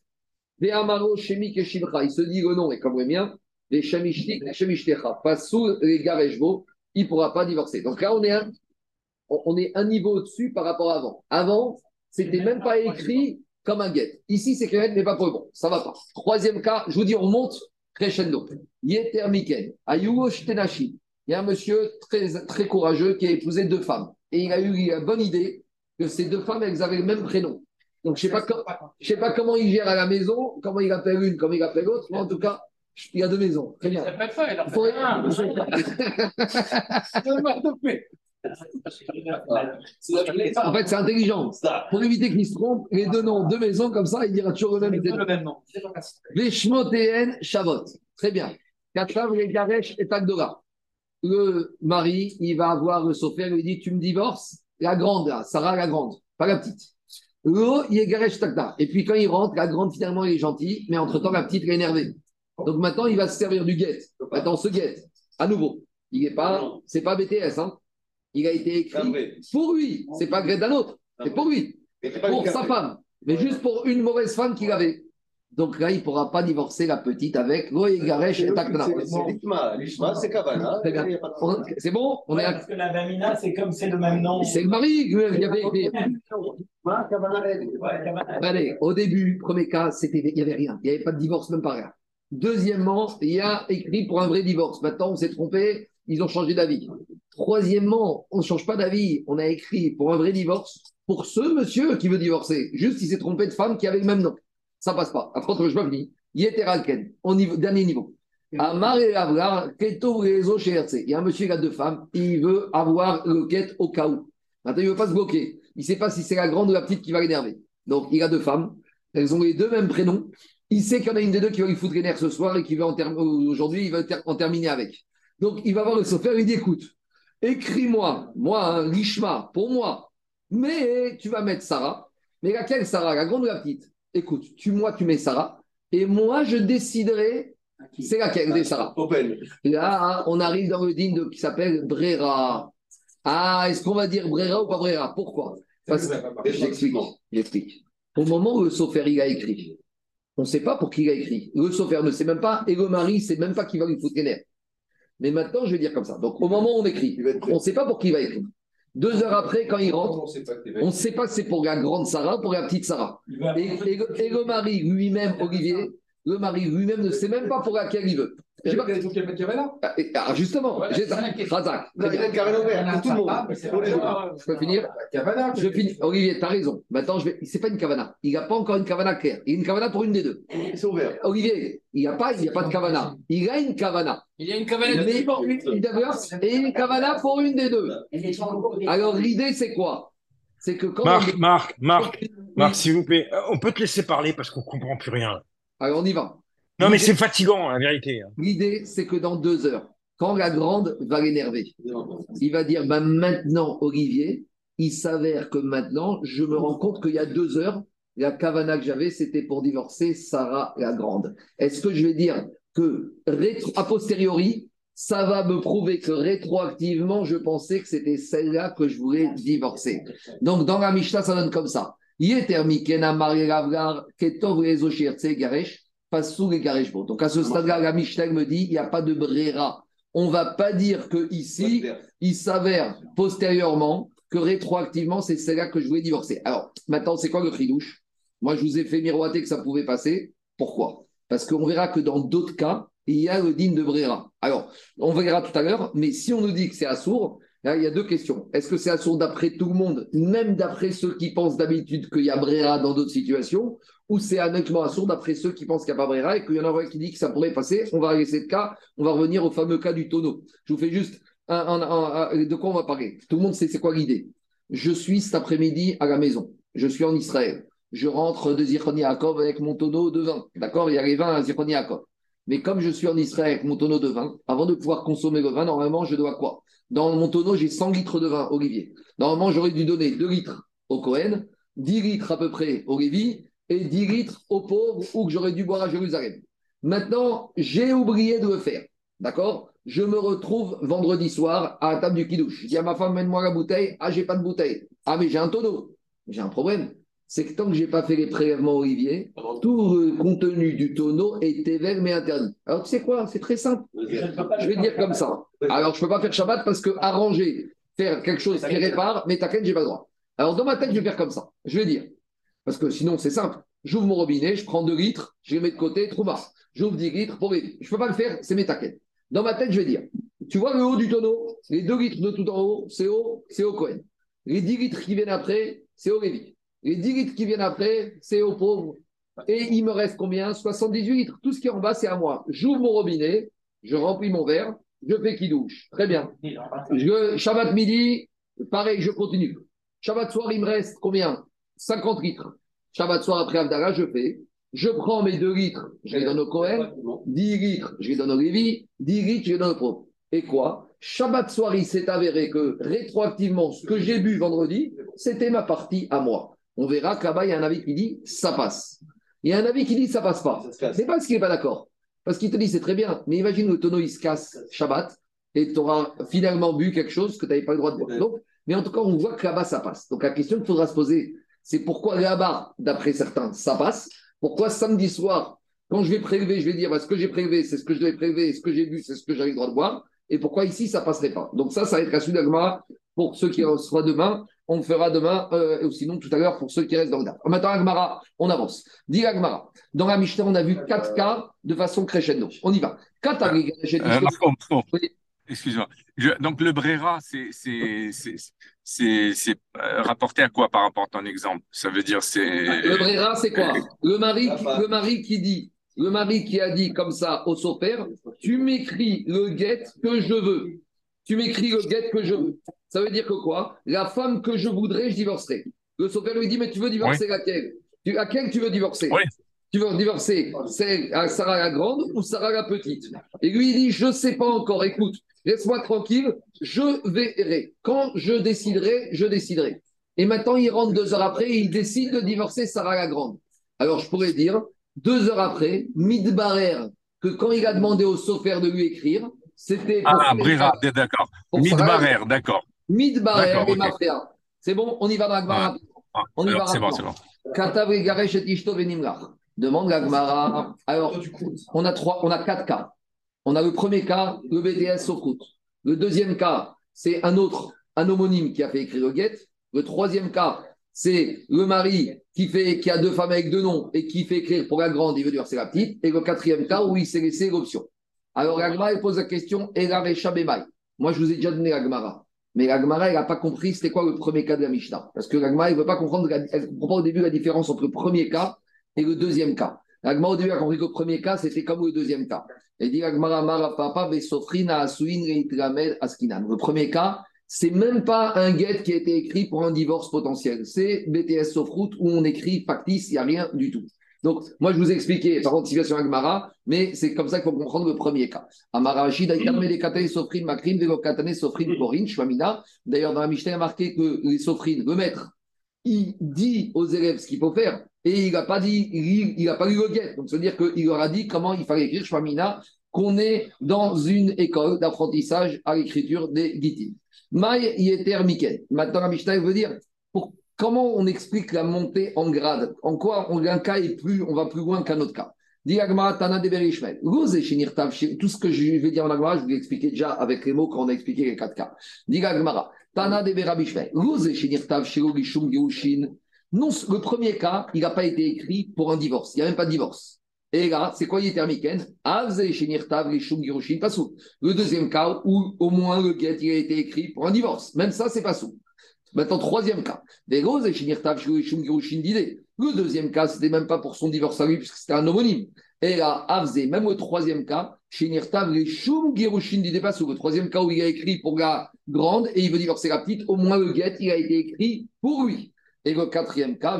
Ve'amaro Shemik et Shimcha, il se dit le nom est comme le mien. Les Shemishtik, les pas sous les Garejvo, il ne pourra pas divorcer. Donc là, on est un, on est un niveau au-dessus par rapport à avant. Avant, c'était même pas écrit comme un guet. Ici, c'est clair, mais pas pour le bon. Ça va pas. Troisième cas, je vous dis, on monte crescendo. Yeter Miken, Ayuo Shtenashim. Il y a un monsieur très, très courageux qui a épousé deux femmes. Et il a eu la bonne idée que ces deux femmes, elles avaient le même prénom. Donc, je ne sais, pas co- je sais pas comment il gère à la maison, comment il appelle une, comment il appelle l'autre, mais en tout cas, il y a deux maisons. Très bien. pas de ça, il a Il faut- En fait, c'est intelligent. Pour éviter qu'il se trompe, les deux noms, deux maisons, comme ça, il dira toujours le même. le même nom. Les Shmotéen Shavot. Très bien. Katav, Garesh et Tagdora. Le mari, il va avoir le sofer, il lui dit Tu me divorces? La grande, là, Sarah la grande, pas la petite. L'eau, il est Garesh Tagda. Et puis quand il rentre, la grande, finalement, il est gentil, mais entre-temps, la petite, elle est énervée. Donc maintenant, il va se servir du guet. Maintenant, ce guet, à nouveau, il n'est pas, c'est pas BTS, hein. Il a été écrit pour lui. C'est pas gré d'un autre. C'est pour lui pour sa femme, mais juste pour une mauvaise femme qu'il avait. Donc là, il ne pourra pas divorcer la petite avec Goy Garesh et Takna. C'est Kavana. C'est bon? On est Parce que la Damina, c'est comme c'est le même nom. C'est le mari qui avait écrit. Allez, au début, premier cas, c'était, il n'y avait rien. Il n'y avait pas de divorce, même pas rien. Deuxièmement, il y a écrit pour un vrai divorce. Maintenant, on s'est trompé, ils ont changé d'avis. Troisièmement, on ne change pas d'avis. On a écrit pour un vrai divorce pour ce monsieur qui veut divorcer. Juste, il s'est trompé de femme qui avait le même nom. Ça passe pas. Après, je pas fini. Yeteralken, au niveau, dernier niveau. Amar et Avrar, Keto Rezo chez. Il y a un monsieur qui a deux femmes, il veut avoir le quête au cas où. Maintenant, il ne veut pas se bloquer. Il ne sait pas si c'est la grande ou la petite qui va l'énerver. Donc, il a deux femmes. Elles ont les deux mêmes prénoms. Il sait qu'il y en a une des deux qui va lui foutre les nerfs ce soir et qui va en aujourd'hui, il va ter- en terminer avec. Donc, il va voir le sophère, il dit écoute, écris-moi, moi, un Lishma, pour moi, mais tu vas mettre Sarah. Mais laquelle Sarah, la grande ou la petite? Écoute, tu, moi, tu mets Sarah, et moi, je déciderai c'est laquelle des Sarah? Open. Là, on arrive dans le digne de- qui s'appelle Brera. Ah, est-ce qu'on va dire Brera ou pas Brera? Pourquoi? Parce que J'explique. J'explique. Au moment où le Sofer il a écrit, on ne sait pas pour qui il a écrit. Le Sofer ne sait même pas, et le mari ne sait même pas qui va lui foutre les nerfs. Mais maintenant, je vais dire comme ça. Donc, au moment où on écrit, on ne sait pas pour qui il va écrire. Deux heures après, quand il rentre, On ne sait pas si c'est pour la grande Sarah ou pour la petite Sarah. Et, et le- et le mari lui-même, Olivier, le mari lui-même ne sait même pas pour laquelle il veut. Je sais pas- Il faut qu'elle mette Kavana. Ah, et- ah, justement, Voilà, j'ai. Razak, il a une ouverte pour tout le monde. Pour les. Je peux finir Kavana. Je finis. Olivier, tu as raison. Maintenant, je vais. C'est pas une cavana. Il n'a pas encore une cavana claire. Il y a une cavana pour une des deux. C'est ouvert. Olivier, il n'y a pas, il y a pas de cavana. Il a une cavana. Il y a une cavale Mais il divorce et une cavana pour une des deux. Alors l'idée, c'est quoi? C'est que quand. Marc, on- Marc, Marc. Marc, s'il vous plaît, euh, on peut te laisser parler parce qu'on comprend plus rien. Alors on y va. Non, mais c'est fatigant, la vérité. L'idée, c'est que dans deux heures, quand la grande va l'énerver, il va dire bah, maintenant, Olivier, il s'avère que maintenant, je me rends compte qu'il y a deux heures, la cavana que j'avais, c'était pour divorcer Sarah la grande. Est-ce que je vais dire que rétro- a posteriori, ça va me prouver que rétroactivement, je pensais que c'était celle-là que je voulais divorcer. Donc, dans la Mishnah, ça donne comme ça. Garesh, Passou les Garesh Bo. Donc, à ce stade-là, la Mishnah me dit il n'y a pas de brera. On ne va pas dire que ici, il s'avère postérieurement que rétroactivement, c'est celle-là que je voulais divorcer. Alors, maintenant, c'est quoi le chidouche? Moi, je vous ai fait miroiter que ça pouvait passer. Pourquoi? Parce qu'on verra que dans d'autres cas, il y a le digne de Brera. Alors, on verra tout à l'heure, mais si on nous dit que c'est assourd, là, il y a deux questions. Est-ce que c'est assourd d'après tout le monde, même d'après ceux qui pensent d'habitude qu'il y a Brera dans d'autres situations, ou c'est honnêtement assourd d'après ceux qui pensent qu'il n'y a pas Brera et qu'il y en a un qui dit que ça pourrait passer On va laisser le cas, on va revenir au fameux cas du tonneau. Je vous fais juste un, de quoi on va parler. Tout le monde sait c'est quoi l'idée. Je suis cet après-midi à la maison. Je suis en Israël. Je rentre de Zichron Yaakov avec mon tonneau de vin. D'accord? Il y a les vins à Zichron Yaakov. Mais comme je suis en Israël avec mon tonneau de vin, avant de pouvoir consommer le vin, normalement, je dois quoi? Dans mon tonneau, j'ai 100 litres de vin, Olivier. Normalement, j'aurais dû donner 2 litres au Cohen, 10 litres à peu près au Lévi et 10 litres aux pauvres ou que j'aurais dû boire à Jérusalem. Maintenant, j'ai oublié de le faire. D'accord? Je me retrouve vendredi soir à la table du kidouche. Je dis à ma femme, mène-moi la bouteille. Ah, j'ai pas de bouteille. Ah, mais j'ai un tonneau. J'ai un problème. C'est que tant que j'ai pas fait les prélèvements Olivier, tout le contenu du tonneau est ével mais interdit. Alors tu sais quoi? C'est très simple. Je vais dire comme ça. Alors je peux pas faire Shabbat parce que arranger, faire quelque chose qui répare, mais t'inquiète, j'ai pas le droit. Alors dans ma tête, je vais faire comme ça. Je vais dire. Parce que sinon, c'est simple. J'ouvre mon robinet, je prends 2 litres, je les mets de côté, trouva. J'ouvre 10 litres pour. Je peux pas le faire, c'est mes taquettes. Dans ma tête, je vais dire. Tu vois le haut du tonneau Les 2 litres de tout en haut, c'est au, c'est au Cohen. Les 10 litres qui viennent après, c'est au Lévi. Les 10 litres qui viennent après, c'est aux pauvres. Et il me reste combien? 78 litres. Tout ce qui est en bas, c'est à moi. J'ouvre mon robinet, je remplis mon verre, je fais qui douche. Très bien. Je, Shabbat midi, pareil, je continue. Shabbat soir, il me reste combien? 50 litres. Shabbat soir après Avdala, je fais. Je prends mes 2 litres, je les donne au Cohen. 10 litres, je les donne au Lévi. 10 litres, je les donne au pauvre. Et quoi? Shabbat soir, il s'est avéré que rétroactivement, ce que j'ai bu vendredi, c'était ma partie à moi. On verra que là-bas, il y a un avis qui dit ça passe. Il y a un avis qui dit ça passe pas. C'est pas parce qu'il n'est pas d'accord. Parce qu'il te dit c'est très bien, mais imagine le tonneau il se casse Shabbat et tu auras finalement bu quelque chose que tu n'avais pas le droit de boire. Donc, mais en tout cas, on voit que là-bas ça passe. Donc la question qu'il faudra se poser, c'est pourquoi là-bas, d'après certains, ça passe Pourquoi samedi soir, quand je vais prélever, je vais dire bah, ce que j'ai prélevé, c'est ce que je devais prélever, ce que j'ai bu, c'est ce que j'avais le droit de boire, et pourquoi ici ça passerait pas? Donc ça, ça va être la suite d'Agmara pour ceux qui reçoivent demain. On le fera demain, euh, ou sinon tout à l'heure pour ceux qui restent dans le DAF. Maintenant, Agmara, on avance. Dis Agmara. Dans la Mishnah, on a vu quatre cas de façon crescendo. On y va. Quatre Euh, Marco, Marco, excuse-moi. Donc le Brera, c'est c'est c'est c'est c'est, euh, rapporté à quoi par rapport à ton exemple? Ça veut dire c'est Le Brera, c'est quoi? le mari, qui- le mari qui dit, le mari qui a dit comme ça au sopère, tu m'écris le guet que je veux. Tu m'écris le guet que je veux. Ça veut dire que quoi? La femme que je voudrais, je divorcerai. Le sopère lui dit, mais tu veux divorcer laquelle? Tu, Laquelle tu veux divorcer? Tu veux divorcer celle à Sarah la grande ou Sarah la petite Et lui, il dit, je ne sais pas encore, écoute, laisse-moi tranquille, je verrai. Quand je déciderai, je déciderai. Et maintenant, il rentre deux heures après et il décide de divorcer Sarah la grande. Alors, je pourrais dire, deux heures après, Midbarer, que quand il a demandé au Sofer de lui écrire, c'était. ah Brera, ça. d'accord. Midbarer, d'accord. Midbarer et ok. Mafrea. C'est bon, on y va dans la Gemara. Ah, On y va c'est bon, c'est bon. Katav et Garesh et Ishto Venimlach. Demande. Alors, on a trois, on a quatre cas. On a le premier cas, le BTS Sofrout. Le deuxième cas, c'est un autre, un homonyme qui a fait écrire le guet. Le troisième cas, c'est le mari qui, fait, qui a deux femmes avec deux noms et qui fait écrire pour la grande, il veut dire c'est la petite. Et le quatrième cas où il s'est laissé l'option. Alors, la Gemara, elle pose la question, Bemai. Moi, je vous ai déjà donné la Gemara. Mais la Gemara, elle n'a pas compris c'était quoi le premier cas de la Mishnah. Parce que la Gemara, elle ne veut pas comprendre, elle ne comprend pas au début la différence entre le premier cas et le deuxième cas. La Gemara, au début, a compris le premier cas, c'était comme le deuxième cas. Elle dit Papa, Askinan. Le premier cas, c'est même pas un guet qui a été écrit pour un divorce potentiel. C'est BTS Sofroute où on écrit factice, il n'y a rien du tout. Donc, moi, je vous ai expliqué, par anticipation Agmara, mais c'est comme ça qu'il faut comprendre le premier cas. Amara. D'ailleurs, dans la Mishnah, il a marqué que les sofrin, le maître, il dit aux élèves ce qu'il faut faire et il n'a pas dit, il n'a pas eu le guet. Donc, ça veut dire qu'il leur a dit comment il fallait écrire shmamina, qu'on est dans une école d'apprentissage à l'écriture des Gitim. Maï yeter miken. Maintenant, la Mishnah veut dire comment on explique la montée en grade? En quoi on, un cas est plus, on va plus loin qu'un autre cas? Tout ce que je vais dire en Agmara, je vous l'ai déjà avec les mots quand on a expliqué les quatre cas. Tana de Non, le premier cas, il n'a pas été écrit pour un divorce. Il n'y a même pas de divorce. Et là, c'est quoi Yitermiken Le deuxième cas où au moins le guet il a été écrit pour un divorce. Même ça, c'est pas sous. Maintenant, troisième cas. Le deuxième cas, c'était même pas pour son divorce à lui, puisque c'était un homonyme. Et là, même le troisième cas, le troisième cas où il a écrit pour la grande et il veut divorcer la petite, au moins le guet, il a été écrit pour lui. Et le quatrième cas,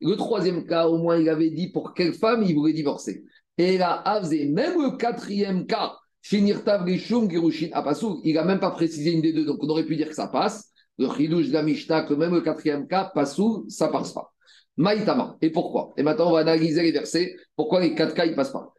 le troisième cas, au moins, il avait dit pour quelle femme il voulait divorcer. Et là, même le quatrième cas, il n'a même pas précisé une des deux, donc on aurait pu dire que ça passe. Le chidouche de la Mishnah, que même le quatrième cas, Passou, ça passe pas. Maïtama. Et pourquoi? Et maintenant, on va analyser les versets. Pourquoi les quatre cas, ils passent pas?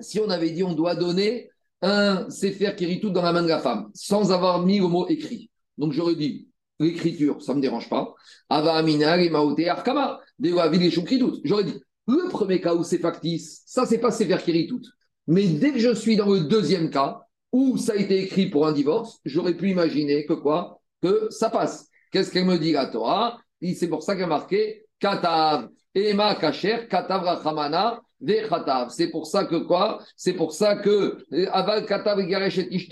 Si on avait dit on doit donner un Sefer Kiritou dans la main de la femme, sans avoir mis le mot écrit. Donc j'aurais dit l'écriture, ça ne me dérange pas. Ava Amina, Maote, Arkama, J'aurais dit, le premier cas où c'est factice, ça, c'est pas Sefer Kiritout. Mais dès que je suis dans le deuxième cas, où ça a été écrit pour un divorce, j'aurais pu imaginer que quoi? Que ça passe. Qu'est-ce qu'elle me dit la Torah? C'est pour ça qu'elle a marqué Katav, Ema Kacher, Katav Rachamana, Vechatav. C'est pour ça que quoi? C'est pour ça que Aval Katav Garesh et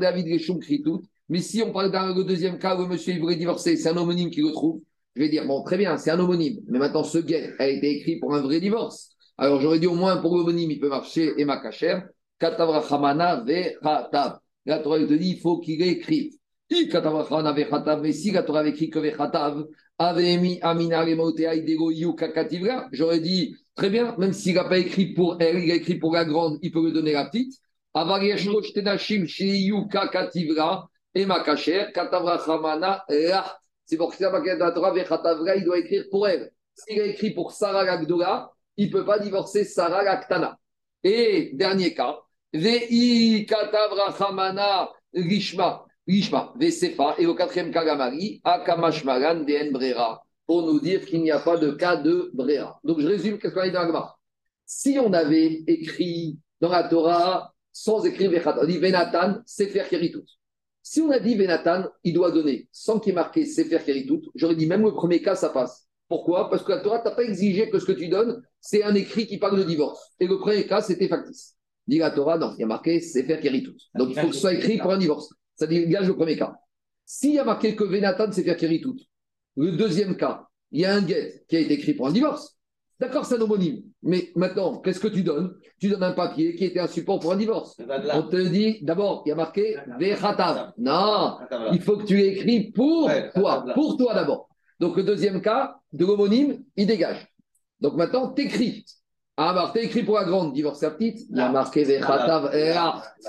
David Geshum Kritout. Mais si on parle le deuxième cas où monsieur il divorcer, c'est un homonyme qui le trouve, je vais dire, bon, très bien, c'est un homonyme. Mais maintenant, ce guet a été écrit pour un vrai divorce. Alors j'aurais dit au moins pour l'homonyme, il peut marcher, Emma Kacher, Katavrachamana Vechatav. La Torah te dit, il faut qu'il écrive. Mais si la Torah avait écrit que Vechatav, avait mis Amina Kakativra, j'aurais dit, très bien, même s'il n'a pas écrit pour elle, il a écrit pour la grande, il peut lui donner la petite. C'est pour ça que la Torah, il doit écrire pour elle. S'il a écrit pour Sarah Gagdola, il ne peut pas divorcer Sarah Gaktana. Et dernier cas, Vei Katavrachamana Rishma, Rishma, Vesefa, et au quatrième cas, Gamari, Akamashmaran de Brera, pour nous dire qu'il n'y a pas de cas de Brera. Donc je résume, qu'est-ce qu'on a dit dans la Si on avait écrit dans la Torah sans écrire Vechata, on dit Venatan, Sefer Keritut. Si on a dit Benatan, il doit donner sans qu'il y ait marqué Sefer Keritout, j'aurais dit même le premier cas, ça passe. Pourquoi? Parce que la Torah t'a pas exigé que ce que tu donnes, c'est un écrit qui parle de divorce. Et le premier cas, c'était factice. Dit la Torah, non, il y a marqué Sefer Keritout. Donc il faut que ce soit écrit pour un divorce. Ça dégage le premier cas. S'il y a marqué que Benatan, Sefer Keritout, le deuxième cas, il y a un guet qui a été écrit pour un divorce. D'accord, c'est un homonyme. Mais maintenant, qu'est-ce que tu donnes? Tu donnes un papier qui était un support pour un divorce. On te dit, d'abord, il y a marqué Vechatav. Non, il faut que tu écris pour toi. Pour toi d'abord. Donc, le deuxième cas de l'homonyme, il dégage. Donc, maintenant, tu écris. Ah, bah, tu écrit pour la grande, divorce la petite. Il y a marqué.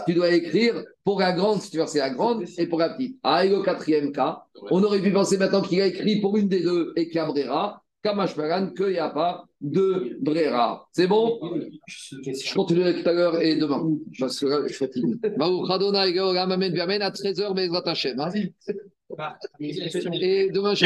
Tu dois écrire pour la grande, si tu la grande, et pour la petite. Ah, et le quatrième cas, on aurait pu penser maintenant qu'il a écrit pour une des deux et qu'il y a Kamashmaran, qu'il n'y a pas de Brera. C'est bon? Je continuerai tout à l'heure et demain. Parce que là, je à 13h, mais Hashem. Et demain,